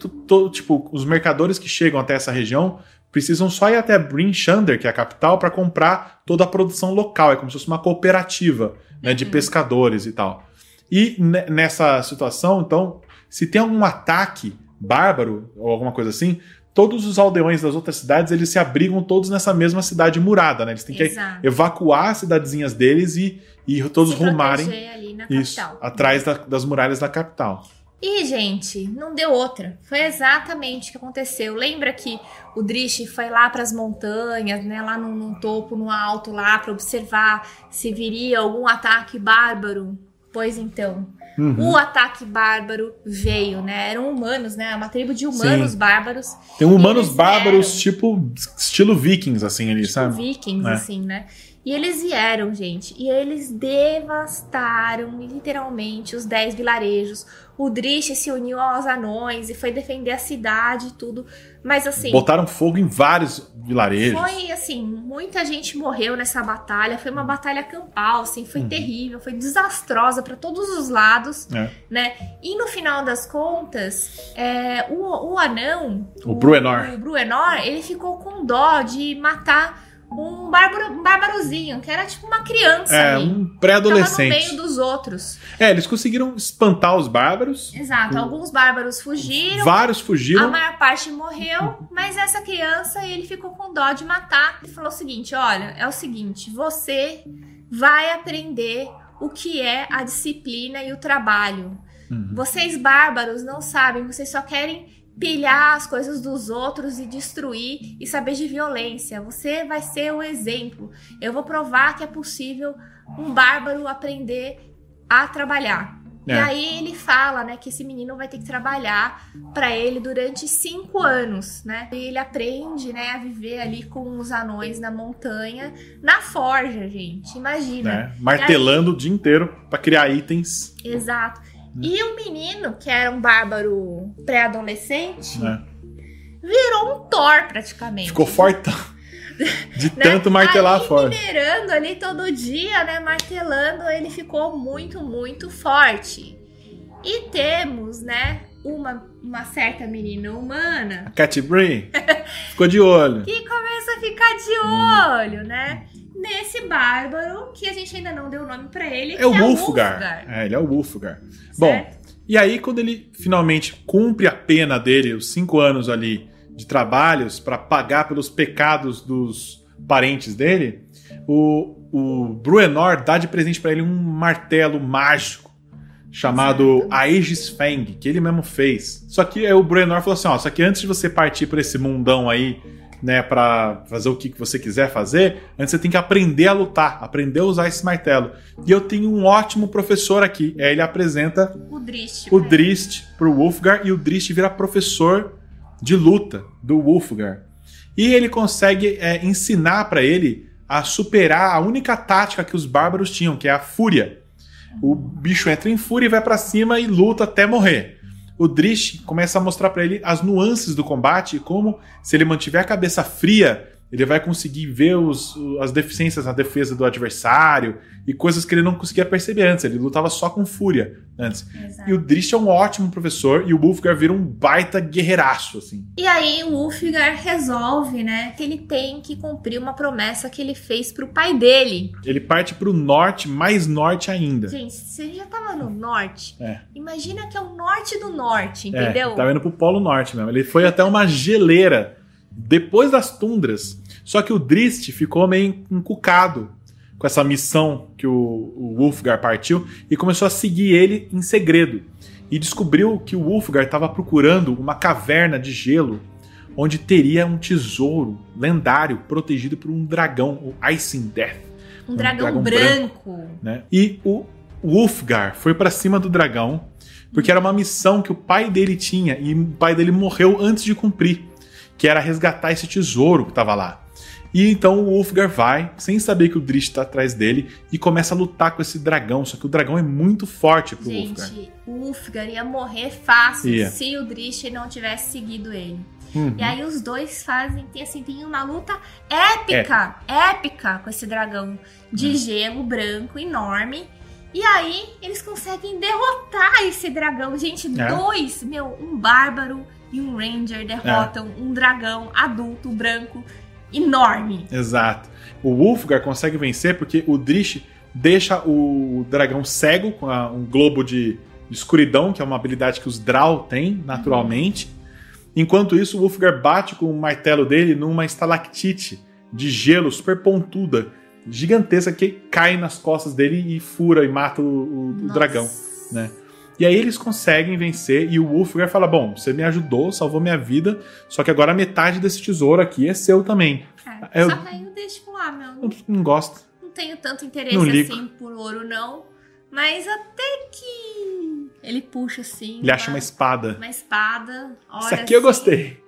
tipo, os mercadores que chegam até essa região precisam só ir até Bryn Shander, que é a capital, para comprar toda a produção local. É como se fosse uma cooperativa né, de pescadores e tal. E ne- nessa situação, então, se tem algum ataque bárbaro ou alguma coisa assim, todos os aldeões das outras cidades eles se abrigam todos nessa mesma cidade murada, né? Eles têm que Exato. evacuar as cidadezinhas deles e, e todos Se rumarem proteger ali na isso capital. atrás da- das muralhas da capital. E, gente, não deu outra. Foi exatamente o que aconteceu. Lembra que o Drish foi lá para as montanhas, né, lá no, topo, no alto lá, para observar se viria algum ataque bárbaro? Pois então, uhum. o ataque bárbaro veio, né? Eram humanos, né? Uma tribo de humanos Sim. bárbaros. Tem humanos bárbaros, eram... tipo, estilo vikings, assim, ali, tipo sabe? vikings, é. assim, né? E eles vieram, gente, e eles devastaram literalmente os 10 vilarejos. O Drish se uniu aos anões e foi defender a cidade e tudo. Mas assim. Botaram fogo em vários vilarejos. Foi assim, muita gente morreu nessa batalha. Foi uma batalha campal, assim, foi uhum. terrível, foi desastrosa para todos os lados, é. né? E no final das contas, é, o, o anão. O, o Bruenor. O Bruenor, ele ficou com dó de matar um, bárbaro, bárbarozinho, que era tipo uma criança. É, ali, um pré-adolescente. no meio dos outros. É, eles conseguiram espantar os bárbaros. Exato, o... alguns bárbaros fugiram. Vários fugiram. A maior parte morreu, mas essa criança ele ficou com dó de matar. Ele falou o seguinte: olha, é o seguinte, você vai aprender o que é a disciplina e o trabalho. Uhum. Vocês bárbaros não sabem, vocês só querem pilhar as coisas dos outros e destruir e saber de violência. Você vai ser o exemplo. Eu vou provar que é possível um bárbaro aprender a trabalhar. É. E aí ele fala, né, que esse menino vai ter que trabalhar para ele durante cinco anos, né? E ele aprende, né, a viver ali com os anões na montanha, na forja, gente. Imagina. É, martelando aí... o dia inteiro para criar itens. Exato. E o menino, que era um bárbaro pré-adolescente, é. virou um Thor praticamente. Ficou fortão. De né? tanto martelar fora. Minerando ali todo dia, né? Martelando, ele ficou muito, muito forte. E temos, né? Uma, uma certa menina humana. A Cat Bree. ficou de olho. Que começa a ficar de olho, né? Nesse bárbaro que a gente ainda não deu o nome para ele. É o é Wolfgar. É, ele é o Wolfgar. Bom, e aí quando ele finalmente cumpre a pena dele, os cinco anos ali de trabalhos para pagar pelos pecados dos parentes dele, o, o Bruenor dá de presente para ele um martelo mágico chamado. Aegis Fang, que ele mesmo fez. Só que o Bruenor falou assim, ó, só que antes de você partir por esse mundão aí né, para fazer o que, você quiser fazer, antes você tem que aprender a lutar, aprender a usar esse martelo. E eu tenho um ótimo professor aqui. Aí ele apresenta o Drist, o Drist pro Wolfgar e o Drist vira professor de luta do Wolfgar. E ele consegue é, ensinar para ele a superar a única tática que os bárbaros tinham, que é a fúria. O bicho entra em fúria e vai para cima e luta até morrer o Drish começa a mostrar para ele as nuances do combate e como, se ele mantiver a cabeça fria, ele vai conseguir ver os, as deficiências na defesa do adversário e coisas que ele não conseguia perceber antes. Ele lutava só com fúria antes. Exato. E o Drish é um ótimo professor e o Ulfgar vira um baita guerreiraço, assim. E aí o Ulfgar resolve, né, que ele tem que cumprir uma promessa que ele fez pro pai dele. Ele parte pro norte, mais norte ainda. Gente, você já tava no norte, é. imagina que é o norte do norte, é, entendeu? É, tava indo pro polo norte mesmo. Ele foi até uma geleira depois das tundras. Só que o Drist ficou meio encucado com essa missão que o, o Wolfgar partiu e começou a seguir ele em segredo. E descobriu que o Wolfgar estava procurando uma caverna de gelo onde teria um tesouro lendário protegido por um dragão, o Icing Death. Um, um dragão, dragão, branco. branco né? E o Wolfgar foi para cima do dragão porque era uma missão que o pai dele tinha e o pai dele morreu antes de cumprir que era resgatar esse tesouro que estava lá. E então o Ulfgar vai, sem saber que o Drish está atrás dele, e começa a lutar com esse dragão. Só que o dragão é muito forte pro Gente, Ulfgar. Gente, o Ulfgar ia morrer fácil ia. se o Drish não tivesse seguido ele. Uhum. E aí os dois fazem, tem assim, tem uma luta épica, é. épica com esse dragão de uhum. gelo branco enorme. E aí eles conseguem derrotar esse dragão. Gente, é. dois, meu, um bárbaro e um Ranger derrotam é. um dragão adulto branco enorme. Exato. O Wolfgar consegue vencer porque o Drish deixa o dragão cego com a, um globo de, escuridão, que é uma habilidade que os Drow têm naturalmente. Uhum. Enquanto isso, o Wolfgar bate com o martelo dele numa estalactite de gelo super pontuda, gigantesca, que cai nas costas dele e fura e mata o, o dragão. Né? E aí eles conseguem vencer e o Wolfgar fala: Bom, você me ajudou, salvou minha vida, só que agora metade desse tesouro aqui é seu também. É, eu, só que aí eu deixo ah, meu. Não, não gosto. Não tenho tanto interesse assim por ouro, não. Mas até que ele puxa assim. Ele uma, acha uma espada. Uma espada. Olha Isso aqui assim, eu gostei.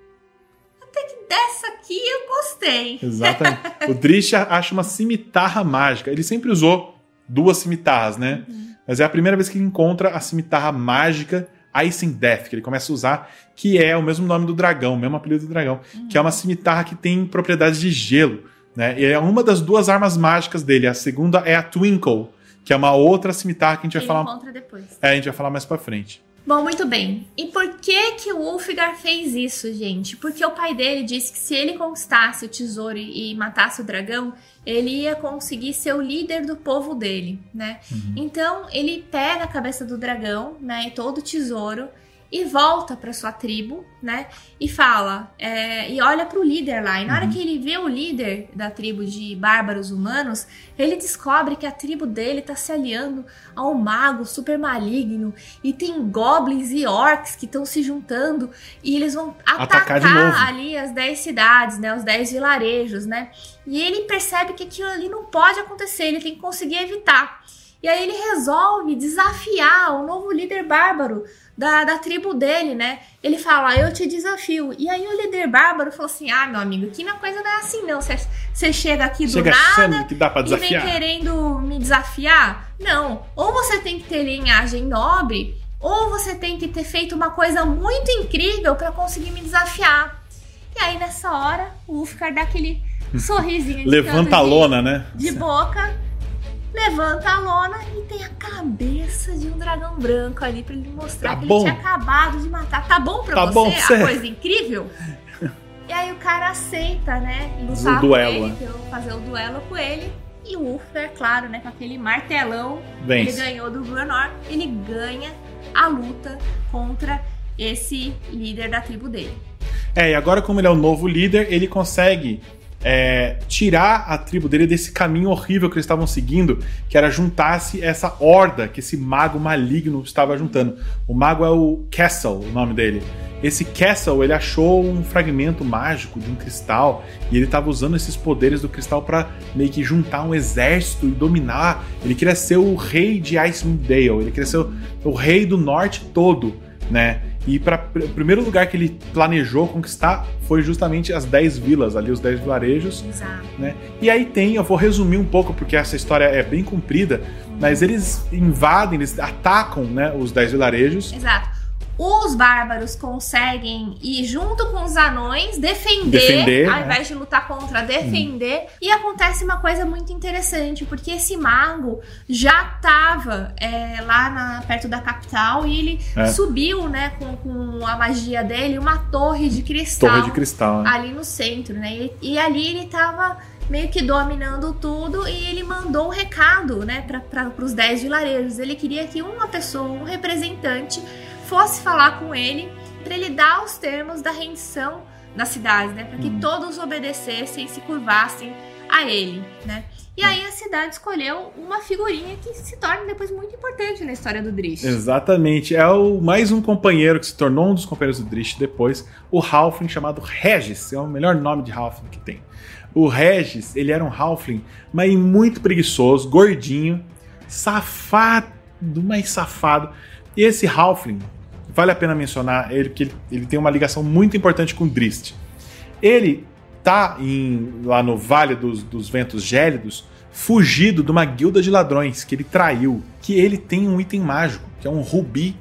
Até que dessa aqui eu gostei. Exatamente. o Drisha acha uma cimitarra mágica. Ele sempre usou duas cimitarras, né? Uhum. Mas é a primeira vez que ele encontra a cimitarra mágica Icing Death, que ele começa a usar, que é o mesmo nome do dragão, o mesmo apelido do dragão, uhum. que é uma cimitarra que tem propriedades de gelo. Né? E é uma das duas armas mágicas dele. A segunda é a Twinkle, que é uma outra cimitarra que a gente vai falar. Encontra depois. É, a gente vai falar mais para frente. Bom, muito bem. E por que que o Ulfgar fez isso, gente? Porque o pai dele disse que se ele conquistasse o tesouro e matasse o dragão, ele ia conseguir ser o líder do povo dele, né? Uhum. Então, ele pega a cabeça do dragão, né, e todo o tesouro e volta para sua tribo, né? E fala, é, e olha para o líder lá. E na uhum. hora que ele vê o líder da tribo de bárbaros humanos, ele descobre que a tribo dele tá se aliando a um mago super maligno e tem goblins e orcs que estão se juntando e eles vão atacar, atacar ali as 10 cidades, né? Os 10 vilarejos, né? E ele percebe que aquilo ali não pode acontecer, ele tem que conseguir evitar. E aí ele resolve desafiar o novo líder bárbaro da, da tribo dele, né? Ele fala, eu te desafio. E aí o líder bárbaro falou assim: ah, meu amigo, aqui na coisa não é assim, não. Você chega aqui do chega nada que dá pra desafiar. e vem querendo me desafiar. Não. Ou você tem que ter linhagem nobre, ou você tem que ter feito uma coisa muito incrível para conseguir me desafiar. E aí, nessa hora, o Ufcar dá aquele sorrisinho. Levanta a lona, né? De boca levanta a lona e tem a cabeça de um dragão branco ali para ele mostrar tá que bom. ele tinha acabado de matar. Tá bom pra tá você? Bom, a coisa incrível? e aí o cara aceita, né? Lutar o duelo. Ele, né? fazer o duelo com ele. E o Uffer, claro, né? Com aquele martelão Vence. ele ganhou do Bruenor, ele ganha a luta contra esse líder da tribo dele. É, e agora como ele é o novo líder, ele consegue é, tirar a tribo dele desse caminho horrível que eles estavam seguindo, que era juntar-se essa horda que esse mago maligno estava juntando. O mago é o Castle, o nome dele. Esse Castle, ele achou um fragmento mágico de um cristal e ele estava usando esses poderes do cristal para meio que juntar um exército e dominar. Ele queria ser o rei de Icewind Dale, ele queria ser o, o rei do norte todo, né? E para o primeiro lugar que ele planejou conquistar foi justamente as 10 vilas, ali os 10 vilarejos. Exato. Né? E aí tem, eu vou resumir um pouco porque essa história é bem comprida, mas eles invadem, eles atacam né, os 10 vilarejos. Exato os bárbaros conseguem ir junto com os anões defender, defender ao invés de lutar contra, defender. Hum. E acontece uma coisa muito interessante, porque esse mago já estava é, lá na, perto da capital e ele é. subiu, né, com, com, a magia dele, uma torre de cristal. Torre de cristal. Né? Ali no centro, né? E, e ali ele estava meio que dominando tudo e ele mandou um recado, né, para os 10 vilarejos. Ele queria que uma pessoa, um representante, fosse falar com ele para ele dar os termos da rendição das cidades, né? Para que uhum. todos obedecessem e se curvassem a ele, né? E aí a cidade escolheu uma figurinha que se torna depois muito importante na história do Drish. Exatamente. É o mais um companheiro que se tornou um dos companheiros do Drish depois, o Halfling chamado Regis. É o melhor nome de Halfling que tem. O Regis, ele era um Halfling, mas muito preguiçoso, gordinho, safado, mais safado. E esse Halfling, vale a pena mencionar ele, que ele, ele tem uma ligação muito importante com Drist. Ele tá em, lá no Vale dos, dos Ventos Gélidos, fugido de uma guilda de ladrões que ele traiu. Que ele tem um item mágico, que é um rubi,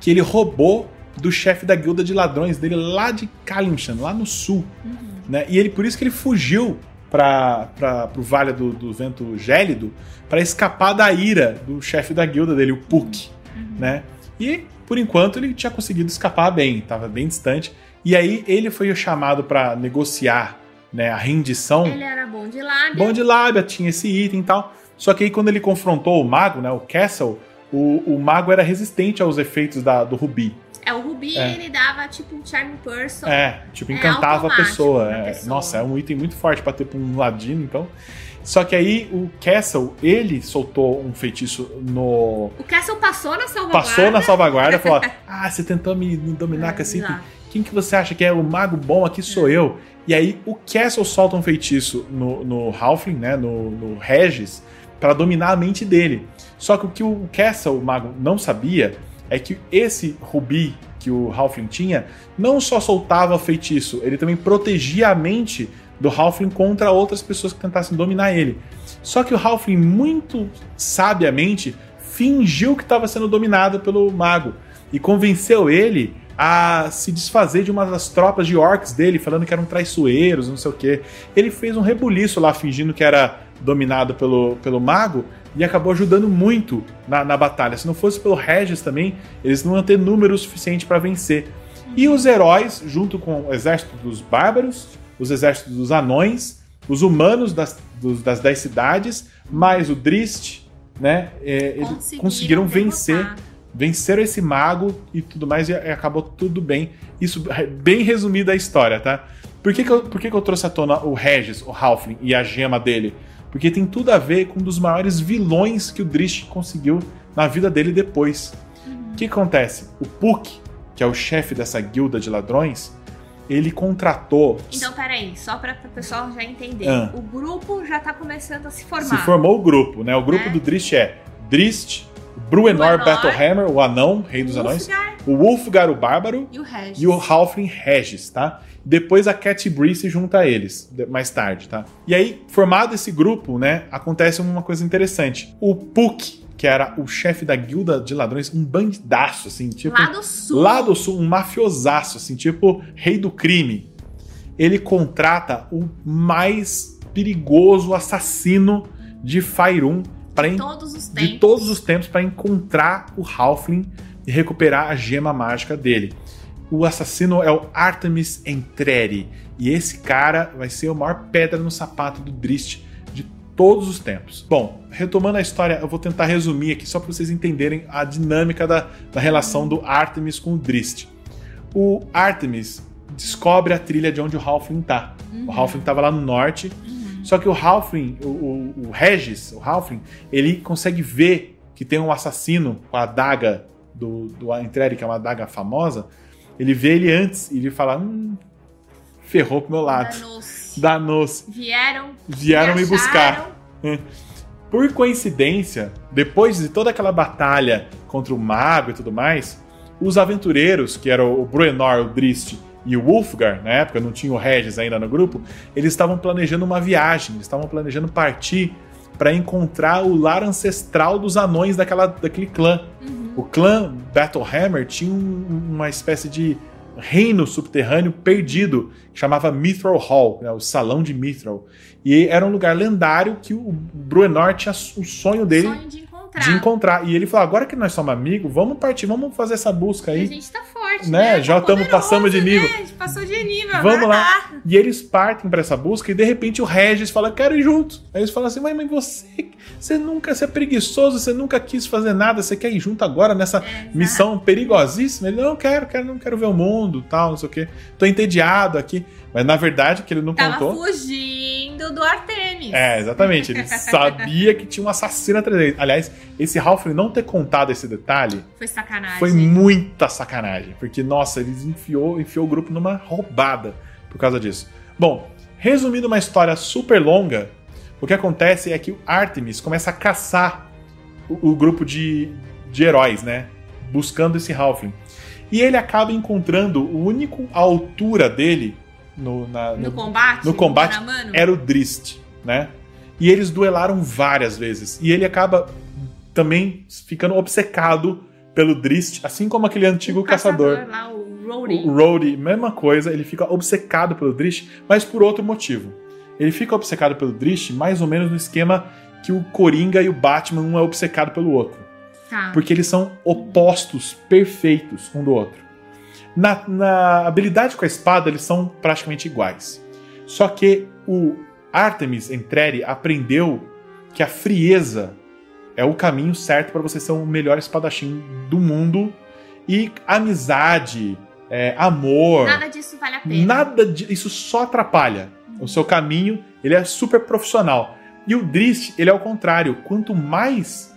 que ele roubou do chefe da guilda de ladrões dele lá de Kalimshan, lá no sul. Uhum. Né? E ele por isso que ele fugiu para o Vale do, do Vento Gélido para escapar da ira do chefe da guilda dele, o Puck. Uhum. Né? E por enquanto ele tinha conseguido escapar bem, estava bem distante. E aí ele foi chamado para negociar né, a rendição. Ele era bom de lábia. Bom de lábia, tinha esse item e tal. Só que aí quando ele confrontou o mago, né, o Castle, o, o mago era resistente aos efeitos da, do rubi. É, o Rubi, É. ele dava tipo um charm person. É, tipo, É encantava a automático pessoa. é. pessoa. Nossa, é um item muito forte pra ter pra um ladino, então. Só que aí o Castle, ele soltou um feitiço no. O Castle passou na salvaguarda. Passou na salvaguarda e falou: Ah, você tentou me, me dominar com assim. Quem que você acha que é o mago bom? Aqui sou eu. E aí o Castle solta um feitiço no, no Halfling, né? No, no Regis, pra dominar a mente dele. Só que o que o Castle, o mago, não sabia é que esse rubi que o Halfling tinha não só soltava o feitiço, ele também protegia a mente do Halfling contra outras pessoas que tentassem dominar ele. Só que o Halfling, muito sabiamente, fingiu que estava sendo dominado pelo mago e convenceu ele a se desfazer de uma das tropas de orcs dele, falando que eram traiçoeiros, não sei o que. Ele fez um rebuliço lá, fingindo que era dominado pelo, pelo mago, e acabou ajudando muito na, na batalha. Se não fosse pelo Regis também, eles não iam ter número suficiente para vencer. E os heróis, junto com o exército dos bárbaros, os exércitos dos anões, os humanos das, dos- das dez cidades, mais o Drist, né? é, eles Conseguiram vencer derrotar. venceram esse mago e tudo mais, e acabou tudo bem. Isso é bem resumido a história, tá? Por que, que, eu, por que, que eu trouxe à tona o Regis, o Halfling e a gema dele? Porque tem tudo a ver com um dos maiores vilões que o Drist conseguiu na vida dele depois. O que acontece? O Puck, que é o chefe dessa guilda de ladrões, ele contratou. Então, peraí, só pra o pessoal já entender. Ah. O grupo já tá começando a se formar. se formou o grupo, né? O grupo É. do Drist é Drist, Bruenor Bruenor, Battlehammer, o anão, rei dos anões, o Wolfgar, o bárbaro, e o Regis. e o Halfling Regis, tá? Depois a Cat Bree se junta a eles, mais tarde, tá? E aí, formado esse grupo, né, acontece uma coisa interessante. O Puck, que era o chefe da guilda de ladrões, um bandidaço, assim, tipo... Lá do sul. Lá do sul, um mafiosaço, assim, tipo rei do crime. Ele contrata o mais perigoso assassino de Faerun para Todos os tempos. de todos os tempos para encontrar o Halfling e recuperar a gema mágica dele. O assassino é o Artemis Entreri. E esse cara vai ser a maior pedra no sapato do Drist todos os tempos. Bom, retomando a história, eu vou tentar resumir aqui só para vocês entenderem a dinâmica da, da relação do Artemis com o Drist. O Artemis descobre a trilha de onde o Halfling tá. O Halfling estava lá no norte. Só que o Halfling, o, o, o Regis, o Halfling, ele consegue ver que tem um assassino com a adaga do, do Entreri, que é uma adaga famosa. Ele vê ele antes e ele fala: Hum, ferrou pro meu lado. Danou-se. Danou-se. Vieram. Vieram me acharam. buscar. Por coincidência, depois de toda aquela batalha contra o mago e tudo mais, os aventureiros, que eram o Bruenor, o Drist e o Wolfgar, na época não tinha o Regis ainda no grupo, eles estavam planejando uma viagem, eles estavam planejando partir para encontrar o lar ancestral dos anões daquela, daquele clã. O clã Battlehammer tinha um- uma espécie de reino subterrâneo perdido que chamava Mithril Hall, né, o Salão de Mithril. E era um lugar lendário que o Bruenor tinha o sonho dele Sonho de encontrar. de encontrar. E ele falou: agora que nós somos amigos, vamos partir, vamos fazer essa busca E a aí. gente tá forte, Né, né? já Tá tamo- poderoso, passamos de nível. Né? A gente passou de nível. Vamos lá. dá. E eles partem pra essa busca e de repente o Regis fala: quero ir junto. Aí eles falam assim: mas, mas você, você nunca, você é preguiçoso, você nunca quis fazer nada, você quer ir junto agora nessa É, missão perigosíssima? Ele: não, quero, quero, não quero ver o mundo, tal, não sei o quê. Tô entediado aqui. Mas na verdade, que ele não Tava contou. fugindo do Artemis. É, exatamente. Ele sabia que tinha um assassino atrás dele. Aliás, esse Halfling não ter contado esse detalhe Foi sacanagem. foi muita sacanagem. Porque, nossa, eles enfiou, enfiou o grupo numa roubada por causa disso. Bom, resumindo uma história super longa, o que acontece é que o Artemis começa a caçar o, o grupo de, de heróis, né? Buscando esse Halfling. E ele acaba encontrando o único à altura dele no, na- No combate? no combate mano era o Drist, né? E eles duelaram várias vezes. E ele acaba também ficando obcecado pelo Drist, assim como aquele antigo O caçador. lá, o Rory. O mesma coisa, ele fica obcecado pelo Drist, mas por outro motivo. Ele fica obcecado pelo Drist mais ou menos no esquema que o Coringa e o Batman um é obcecado pelo outro. Tá. Porque eles são opostos perfeitos um do outro. Na, na habilidade com a espada, eles são praticamente iguais. Só que o Artemis Entreri aprendeu que a frieza é o caminho certo para você ser o melhor espadachim do mundo E amizade, é, amor. Nada disso vale a pena. Nada disso só atrapalha o seu caminho. Ele é super profissional. E o Drist, ele é o contrário. Quanto mais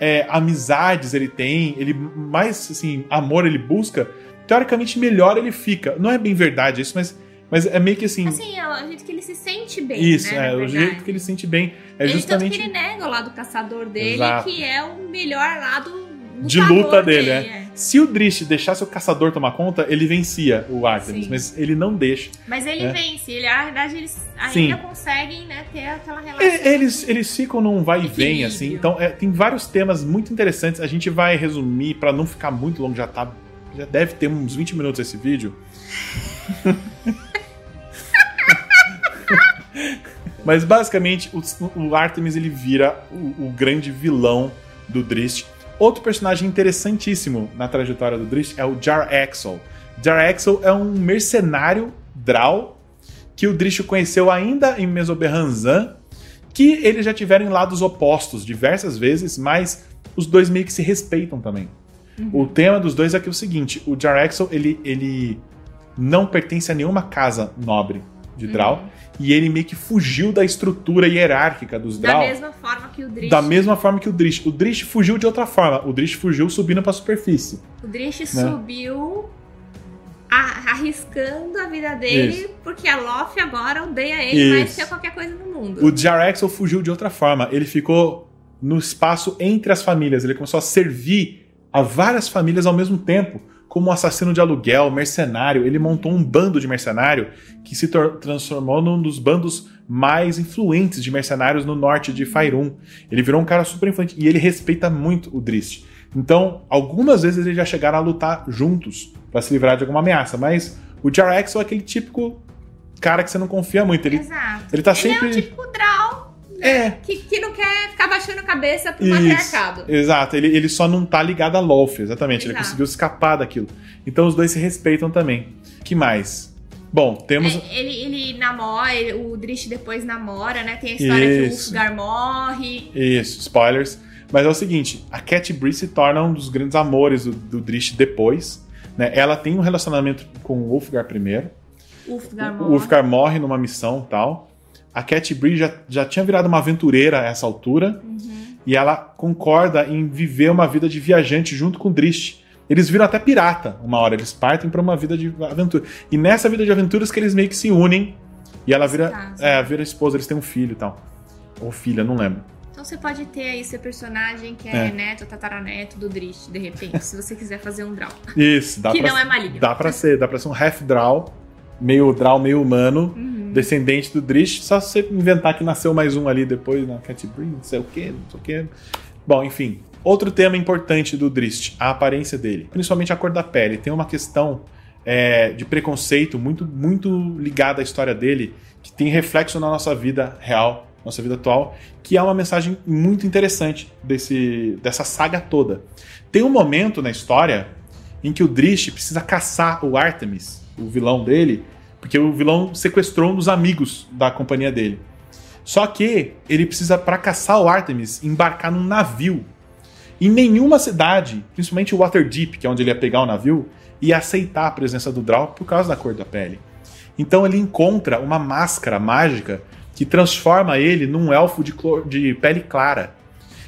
é, amizades ele tem, ele mais assim, amor ele busca, teoricamente melhor ele fica. Não é bem verdade isso, mas, mas é meio que assim. Assim, é o jeito que ele se sente bem. Isso, né, é, o jeito que ele se sente bem. É ele, justamente. Tanto que ele nega o lado caçador dele, Exato. que é o melhor lado de luta dele, dele, é. Se o Drist deixasse o caçador tomar conta, ele vencia o Artemis, Sim. mas ele não deixa. Mas ele É. vence, ele, na verdade eles Sim. ainda conseguem né, ter aquela relação. É, Eles, eles ficam num vai e vem, assim. Então, é, tem vários temas muito interessantes. A gente vai resumir pra não ficar muito longo, já tá. Já deve ter uns 20 minutos esse vídeo. Mas basicamente o, o Artemis ele vira o, o grande vilão do Drist. Outro personagem interessantíssimo na trajetória do Drist é o Jar Axel. Jar Axel é um mercenário Drow que o Drist conheceu ainda em Mesoberranzan, que eles já tiveram em lados opostos diversas vezes, mas os dois meio que se respeitam também. O tema dos dois é que é o seguinte, o Jar Axel, ele, ele não pertence a nenhuma casa nobre de Drow, e ele meio que fugiu da estrutura hierárquica dos Da Drow. mesma forma que o Drish. Da mesma forma que o Drish. O Drish fugiu de outra forma. O Drish fugiu subindo pra superfície. O Drish Né? subiu a- arriscando a vida dele, Isso. porque a Loth agora odeia ele mais Isso. que qualquer coisa no mundo. O Jar Axel fugiu de outra forma. Ele ficou no espaço entre as famílias. Ele começou a servir a várias famílias ao mesmo tempo. Como assassino de aluguel, mercenário. Ele montou um bando de mercenário que se transformou num dos bandos mais influentes de mercenários no norte de Faerun. Ele virou um cara super influente. E ele respeita muito o Drist. Então, algumas vezes eles já chegaram a lutar juntos pra se livrar de alguma ameaça. Mas o Jar Axel é aquele típico cara que você não confia muito. Ele, Exato. ele tá Ele sempre. é um típico Drow É, que, que não quer ficar baixando a cabeça pro Isso, matriarcado. exato. Ele, ele só não tá ligado a Loth, exatamente. Ele Exato. conseguiu escapar daquilo. Então os dois se respeitam também. que mais? Bom, temos. É, ele, ele namora, ele- o Drish depois namora, né? Tem a história que o Isso. Ulfgar morre. Isso, spoilers. Mas é o seguinte: a Cat Bree se torna um dos grandes amores do, do Drish depois. Né? Ela tem um relacionamento com o Ulfgar primeiro. Ulfgar O morre. Ulfgar morre numa missão tal. A Cat Bree já, já tinha virado uma aventureira a essa altura. E ela concorda em viver uma vida de viajante junto com o Drist. Eles viram até pirata uma hora. Eles partem pra uma vida de aventura. E nessa vida de aventuras que eles meio que se unem. E ela vira, é, vira esposa, eles têm um filho e tal. Ou filha, não lembro. Então você pode ter aí seu personagem que é, É. neto, tataraneto do Drish, de repente, se você quiser fazer um Drow. Isso, dá que pra, não é maligno. dá pra ser. Dá pra ser um half draw. Meio draw, meio humano. Uhum. Descendente do Drish. Só você inventar que nasceu mais um ali depois na Cat Bree, não sei o que, não sei o que. Bom, enfim. Outro tema importante do Drist, a aparência dele. Principalmente a cor da pele. Tem uma questão é, de preconceito muito, muito ligada à história dele, que tem reflexo na nossa vida real, nossa vida atual, que é uma mensagem muito interessante desse, dessa saga toda. Tem um momento na história em que o Drish precisa caçar o Artemis, o vilão dele, porque o vilão sequestrou um dos amigos da companhia dele. Só que ele precisa, para caçar o Artemis, embarcar num navio. Em nenhuma cidade, principalmente o Waterdeep, que é onde ele ia pegar o navio, ia aceitar a presença do Drow por causa da cor da pele. Então ele encontra uma máscara mágica que transforma ele num elfo de, de pele clara.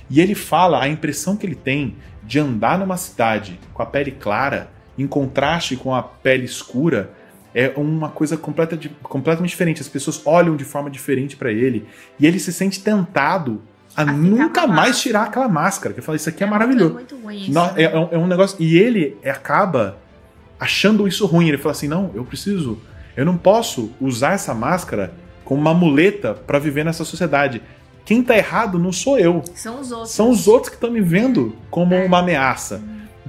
E ele fala a impressão que ele tem de andar numa cidade com a pele clara, em contraste com a pele escura, é uma coisa completa de- completamente diferente. As pessoas olham de forma diferente pra ele e ele se sente tentado a, A nunca mais tirar aquela máscara. Que eu falo, isso aqui é, muito- maravilhoso. muito ruim isso. Nó- é, é um- é um negócio. E ele acaba achando isso ruim. Ele fala assim: não, eu preciso. Eu não posso usar essa máscara como uma muleta pra viver nessa sociedade. Quem tá errado não sou eu. São os outros. São os outros que estão me vendo como É. uma ameaça.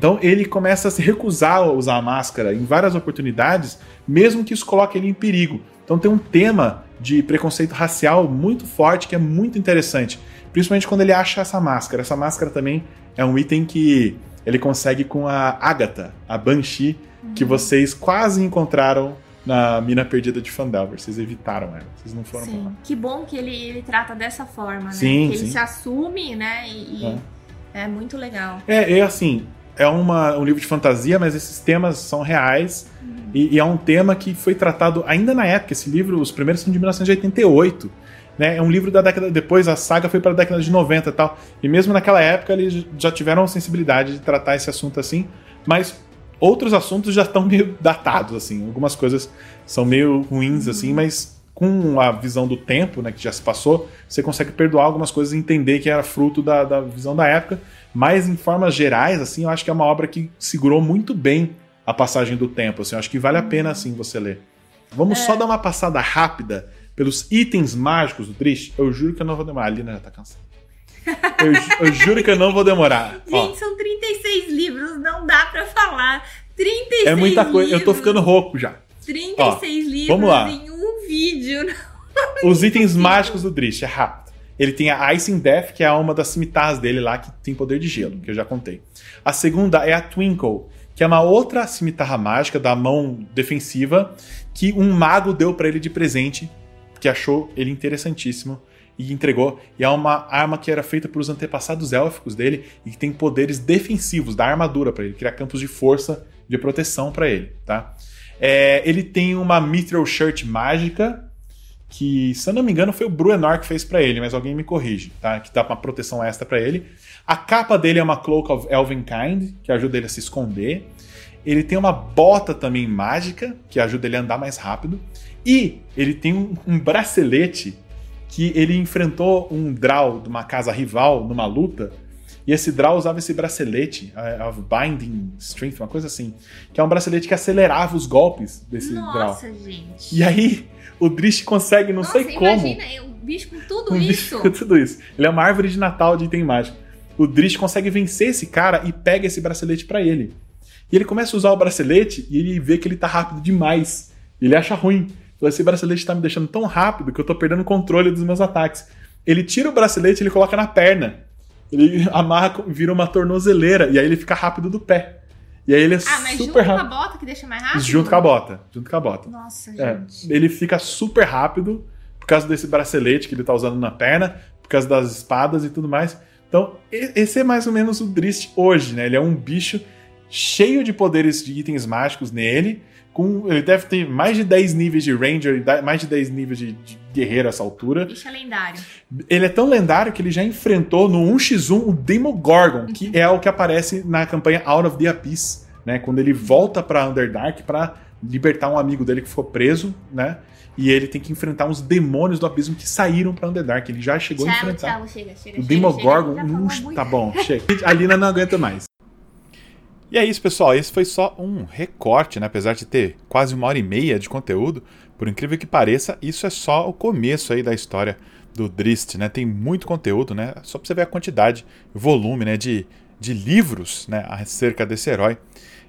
Então ele começa a se recusar a usar a máscara em várias oportunidades, mesmo que isso coloque ele em perigo. Então tem um tema de preconceito racial muito forte que é muito interessante. Principalmente quando ele acha essa máscara. Essa máscara também é um item que ele consegue com a Agatha, a Banshee, Uhum. que vocês quase encontraram na mina perdida de Fandelver. Vocês evitaram ela. Vocês não foram pra lá. Sim. Que bom que ele, ele trata dessa forma, né? Sim, que ele sim. se assume, né? E, e é. muito legal. É, é assim, é uma, um livro de fantasia, mas esses temas são reais. Uhum. E, e, é um tema que foi tratado ainda na época. Esse livro, os primeiros são de 1988. Né? É um livro da década. Depois a saga foi para a década de 90 e tal. E mesmo naquela época eles já tiveram a sensibilidade de tratar esse assunto assim. Mas outros assuntos já estão meio datados, assim. Algumas coisas são meio ruins, assim, uhum. mas com a visão do tempo, né, que já se passou, você consegue perdoar algumas coisas e entender que era fruto da, da visão da época. Mas em formas gerais, assim, eu acho que é uma obra que segurou muito bem a passagem do tempo. Assim, eu acho que vale a pena, assim, você ler. Vamos é. só dar uma passada rápida pelos itens mágicos do Drish. Eu juro que eu não vou demorar. A Lina já tá cansada. Eu, eu juro que eu não vou demorar. Gente, Ó. são 36 livros, não dá pra falar. 36 É muita coisa. Eu tô ficando rouco já. 36 Ó, livros em um vídeo. Os itens mágicos do Drish, é rápido. Ele tem a Icing Death, que é uma das cimitarras dele lá, que tem poder de gelo, que eu já contei. A segunda é a Twinkle, que é uma outra cimitarra mágica da mão defensiva, que um mago deu para ele de presente, que achou ele interessantíssimo e entregou. E é uma arma que era feita pelos antepassados élficos dele e que tem poderes defensivos da armadura para ele, criar campos de força de proteção para ele, tá? É, ele tem uma Mithril Shirt mágica, que, se eu não me engano, foi o Bruenor que fez para ele, mas alguém me corrige, tá? Que dá uma proteção extra para ele. A capa dele é uma Cloak of Elvenkind, que ajuda ele a se esconder. Ele tem uma bota também mágica, que ajuda ele a andar mais rápido. E ele tem um, um bracelete que ele enfrentou um Drow de uma casa rival numa luta e esse Draw usava esse bracelete, uh, of Binding Strength, uma coisa assim, que é um bracelete que acelerava os golpes desse Nossa, Draw. Nossa, gente. E aí o Drish consegue, não Nossa, sei como. Imagina, um bicho com tudo um isso. com tudo isso. Ele é uma árvore de Natal de item mágico. O Drish consegue vencer esse cara e pega esse bracelete para ele. E ele começa a usar o bracelete e ele vê que ele tá rápido demais. Ele acha ruim. Esse bracelete tá me deixando tão rápido que eu tô perdendo o controle dos meus ataques. Ele tira o bracelete e ele coloca na perna. Ele amarra, vira uma tornozeleira e aí ele fica rápido do pé. E aí ele é ah, mas super junto rápido. com a bota que deixa mais rápido? Junto com a bota. Junto com a bota. Nossa, é, gente. Ele fica super rápido por causa desse bracelete que ele tá usando na perna, por causa das espadas e tudo mais. Então, esse é mais ou menos o Drist hoje, né? Ele é um bicho cheio de poderes de itens mágicos nele, com, ele deve ter mais de 10 níveis de Ranger e mais de 10 níveis de, de guerreiro a essa altura. Bicho é lendário. Ele é tão lendário que ele já enfrentou no 1x1 o Demogorgon, uhum. que é o que aparece na campanha Out of the Abyss, né? Quando ele volta pra Underdark para libertar um amigo dele que ficou preso, né? E ele tem que enfrentar uns demônios do abismo que saíram pra Underdark. Ele já chegou tchau, a enfrentar. Tchau, chega, chega, o Demogorgon. Chega, tá bom, chega. A Lina não aguenta mais. E é isso, pessoal. Esse foi só um recorte, né? Apesar de ter quase uma hora e meia de conteúdo, por incrível que pareça, isso é só o começo aí da história do Drist, né? Tem muito conteúdo, né? Só pra você ver a quantidade, volume, né? De, de livros, né? Acerca desse herói.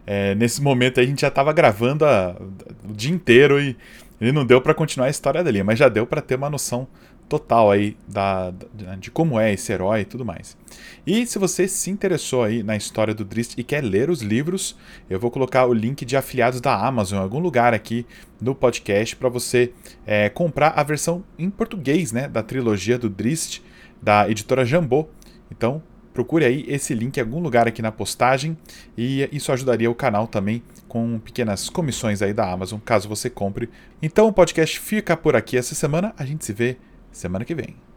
É, nesse momento aí, a gente já estava gravando a, o dia inteiro e ele não deu para continuar a história dali, mas já deu para ter uma noção total aí da, da, de como é esse herói e tudo mais. E se você se interessou aí na história do Drist e quer ler os livros, eu vou colocar o link de afiliados da Amazon em algum lugar aqui no podcast para você é, comprar a versão em português né, da trilogia do Drist da editora Jambô. Então procure aí esse link em algum lugar aqui na postagem e isso ajudaria o canal também com pequenas comissões aí da Amazon, caso você compre. Então o podcast fica por aqui essa semana, a gente se vê semana que vem.